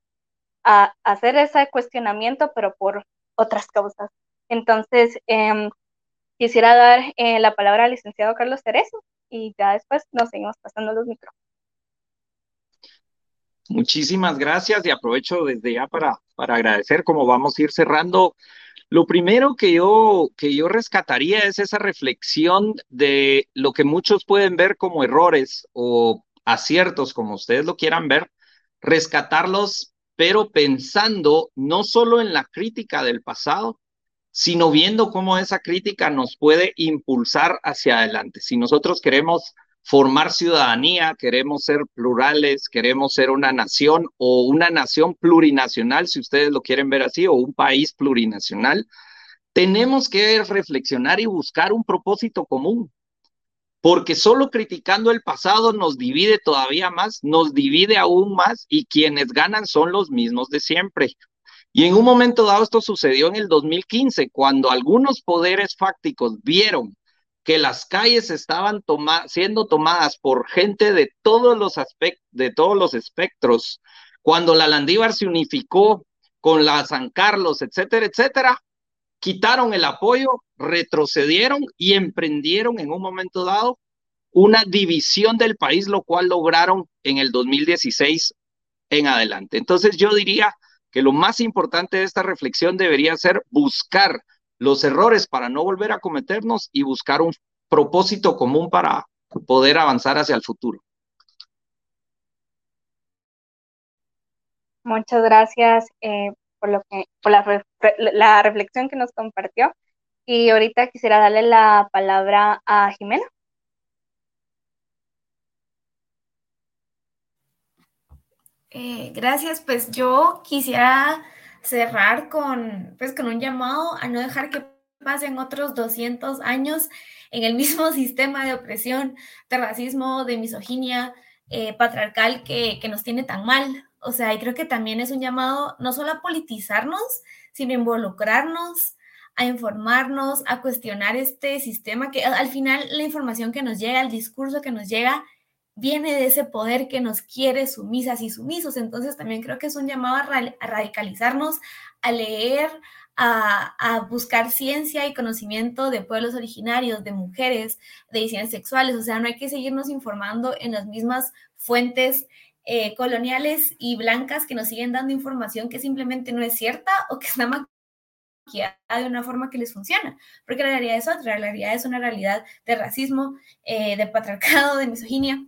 a, hacer ese cuestionamiento, pero por otras causas? Entonces, eh, Quisiera dar eh, la palabra al licenciado Carlos Cerezo y ya después nos seguimos pasando los micrófonos. Muchísimas gracias y aprovecho desde ya para, para agradecer cómo vamos a ir cerrando. Lo primero que yo, que yo rescataría es esa reflexión de lo que muchos pueden ver como errores o aciertos, como ustedes lo quieran ver, rescatarlos, pero pensando no solo en la crítica del pasado, sino viendo cómo esa crítica nos puede impulsar hacia adelante. Si nosotros queremos formar ciudadanía, queremos ser plurales, queremos ser una nación o una nación plurinacional, si ustedes lo quieren ver así, o un país plurinacional, tenemos que reflexionar y buscar un propósito común. Porque solo criticando el pasado nos divide todavía más, nos divide aún más y quienes ganan son los mismos de siempre. Y en un momento dado esto sucedió en el 2015, cuando algunos poderes fácticos vieron que las calles estaban siendo tomadas por gente de todos los aspectos, de todos los espectros, cuando la Landívar se unificó con la San Carlos, etcétera, etcétera, quitaron el apoyo, retrocedieron y emprendieron en un momento dado una división del país, lo cual lograron en el 2016 en adelante. Entonces yo diría, que lo más importante de esta reflexión debería ser buscar los errores para no volver a cometernos y buscar un propósito común para poder avanzar hacia el futuro. Muchas gracias eh, por, lo que, por la, la reflexión que nos compartió. Y ahorita quisiera darle la palabra a Jimena. Eh, gracias, pues yo quisiera cerrar con, pues, con un llamado a no dejar que pasen otros 200 años en el mismo sistema de opresión, de racismo, de misoginia eh, patriarcal que, que, nos tiene tan mal. O sea, y creo que también es un llamado no solo a politizarnos, sino a involucrarnos, a informarnos, a cuestionar este sistema que al final la información que nos llega, el discurso que nos llega, viene de ese poder que nos quiere sumisas y sumisos. Entonces también creo que es un llamado a, radicalizarnos, a leer, a, buscar ciencia y conocimiento de pueblos originarios, de mujeres, de disidencias sexuales. O sea, no hay que seguirnos informando en las mismas fuentes eh, coloniales y blancas que nos siguen dando información que simplemente no es cierta o que está maquillada de una forma que les funciona, porque la realidad es otra, la realidad es una realidad de racismo, eh, de patriarcado, de misoginia,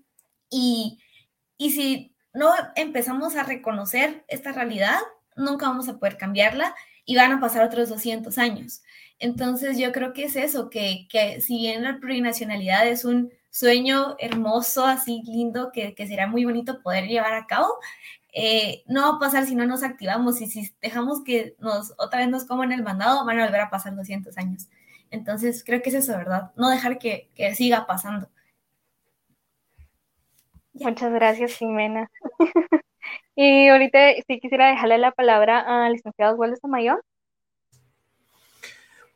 y, si no empezamos a reconocer esta realidad, nunca vamos a poder cambiarla y van a pasar otros 200 años. Entonces yo creo que es eso, que, si bien la plurinacionalidad es un sueño hermoso, así lindo, que, será muy bonito poder llevar a cabo. Eh, no va a pasar si no nos activamos y si dejamos que nos otra vez nos coman el mandado, van a volver a pasar 200 años. Entonces, creo que es eso, ¿verdad? No dejar que siga pasando. Muchas gracias, Jimena. y ahorita sí quisiera dejarle la palabra al licenciado Osvaldo Mayor.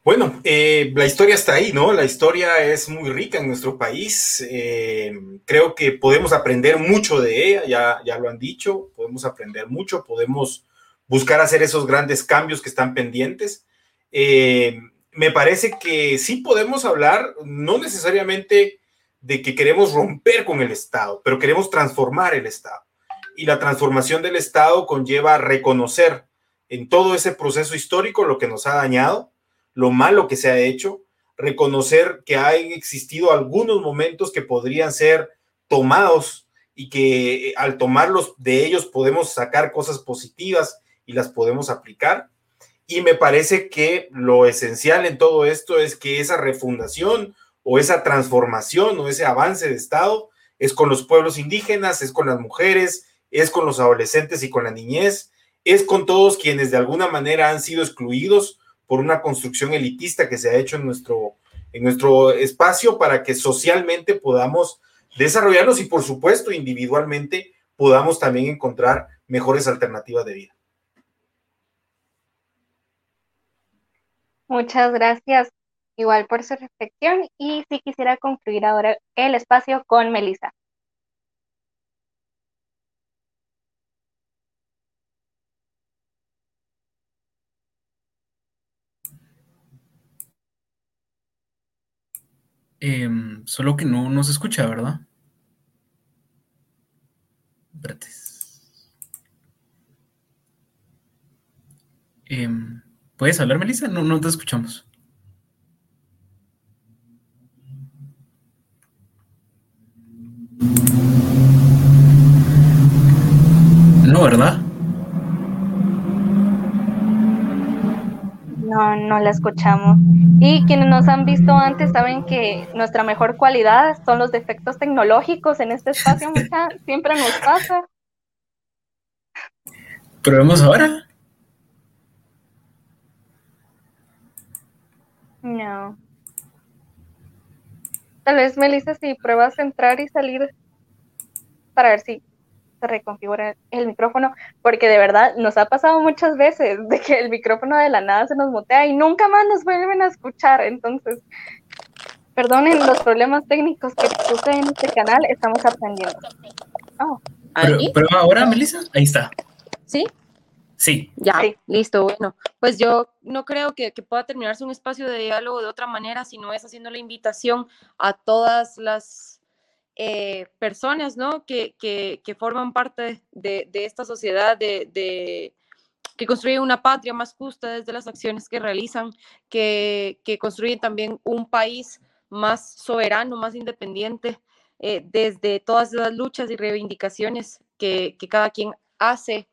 Bueno, eh, la historia está ahí, ¿no? La historia es muy rica en nuestro país. Eh, creo que podemos aprender mucho de ella, ya, ya lo han dicho, podemos aprender mucho, podemos buscar hacer esos grandes cambios que están pendientes. Eh, me parece que sí podemos hablar, no necesariamente de que queremos romper con el Estado, pero queremos transformar el Estado. Y la transformación del Estado conlleva reconocer en todo ese proceso histórico lo que nos ha dañado, lo malo que se ha hecho, reconocer que han existido algunos momentos que podrían ser tomados y que eh, al tomarlos de ellos podemos sacar cosas positivas y las podemos aplicar. Y me parece que lo esencial en todo esto es que esa refundación o esa transformación o ese avance de Estado es con los pueblos indígenas, es con las mujeres, es con los adolescentes y con la niñez, es con todos quienes de alguna manera han sido excluidos por una construcción elitista que se ha hecho en nuestro, en nuestro espacio para que socialmente podamos desarrollarnos y por supuesto individualmente podamos también encontrar mejores alternativas de vida. Muchas gracias igual por su reflexión y si quisiera concluir ahora el espacio con Melissa. Em, solo que no, no se escucha, ¿verdad? Em, ¿Puedes hablar, Melissa? No, no te escuchamos. No, ¿verdad? No, no la escuchamos. Y quienes nos han visto antes saben que nuestra mejor cualidad son los defectos tecnológicos en este espacio, mucha, siempre nos pasa. ¿Probemos ahora? No. Tal vez, Melissa, si pruebas entrar y salir para ver si se reconfigura el micrófono, porque de verdad nos ha pasado muchas veces de que el micrófono de la nada se nos mutea y nunca más nos vuelven a escuchar. Entonces, perdonen los problemas técnicos que suceden en este canal, estamos aprendiendo. Oh. Pero, ahora, Melissa, ahí está. ¿Sí? Sí. Ya, listo. Bueno, pues yo no creo que, que, pueda terminarse un espacio de diálogo de otra manera, si no es haciendo la invitación a todas las eh, personas, ¿no? Que, que, forman parte de, de esta sociedad, de, de, que construyen una patria más justa desde las acciones que realizan, que, que construyen también un país más soberano, más independiente, eh, desde todas las luchas y reivindicaciones que, que cada quien hace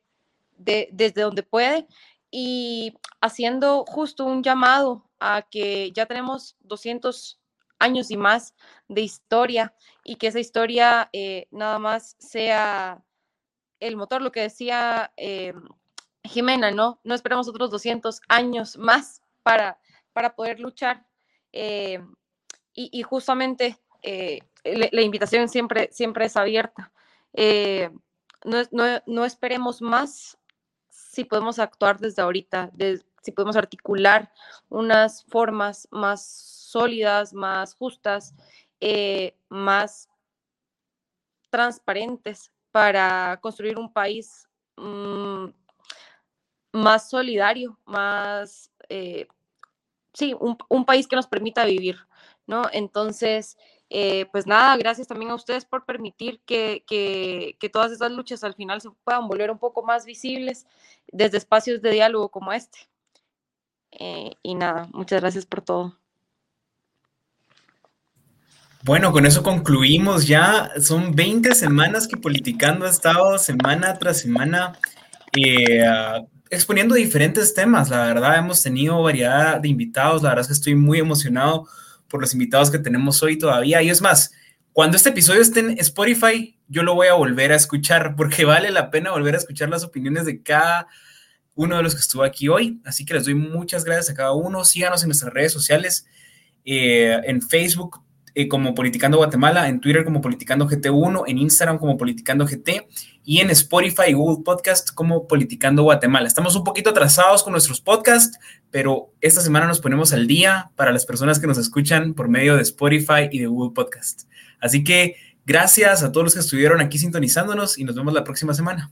de, desde donde puede y haciendo justo un llamado a que ya tenemos 200 años y más de historia y que esa historia eh, nada más sea el motor, lo que decía eh, Jimena, ¿no? No esperamos otros 200 años más para, para poder luchar. Eh, y, justamente la, invitación siempre, siempre es abierta. No, no, no, esperemos más si podemos actuar desde ahorita, si podemos articular unas formas más sólidas, más justas eh, más transparentes para construir un país mm, más solidario, más, eh, sí, un, país que nos permita vivir, ¿no? Entonces, eh, pues nada, gracias también a ustedes por permitir que, que, todas esas luchas al final se puedan volver un poco más visibles desde espacios de diálogo como este. Y nada, muchas gracias por todo. Bueno, con eso concluimos ya. Son 20 semanas que Politicando ha estado semana tras semana eh, exponiendo diferentes temas. La verdad, hemos tenido variedad de invitados. La verdad es que estoy muy emocionado por los invitados que tenemos hoy todavía. Y es más, Cuando este episodio esté en Spotify, yo lo voy a volver a escuchar porque vale la pena volver a escuchar las opiniones de cada uno de los que estuvo aquí hoy. Así que les doy muchas gracias a cada uno. Síganos en nuestras redes sociales, eh, en Facebook eh, como Politicando Guatemala, en Twitter como Politicando GT1, en Instagram como Politicando GT y en Spotify y Google Podcast como Politicando Guatemala. Estamos un poquito atrasados con nuestros podcasts, pero esta semana nos ponemos al día para las personas que nos escuchan por medio de Spotify y de Google Podcast. Así que gracias a todos los que estuvieron aquí sintonizándonos y nos vemos la próxima semana.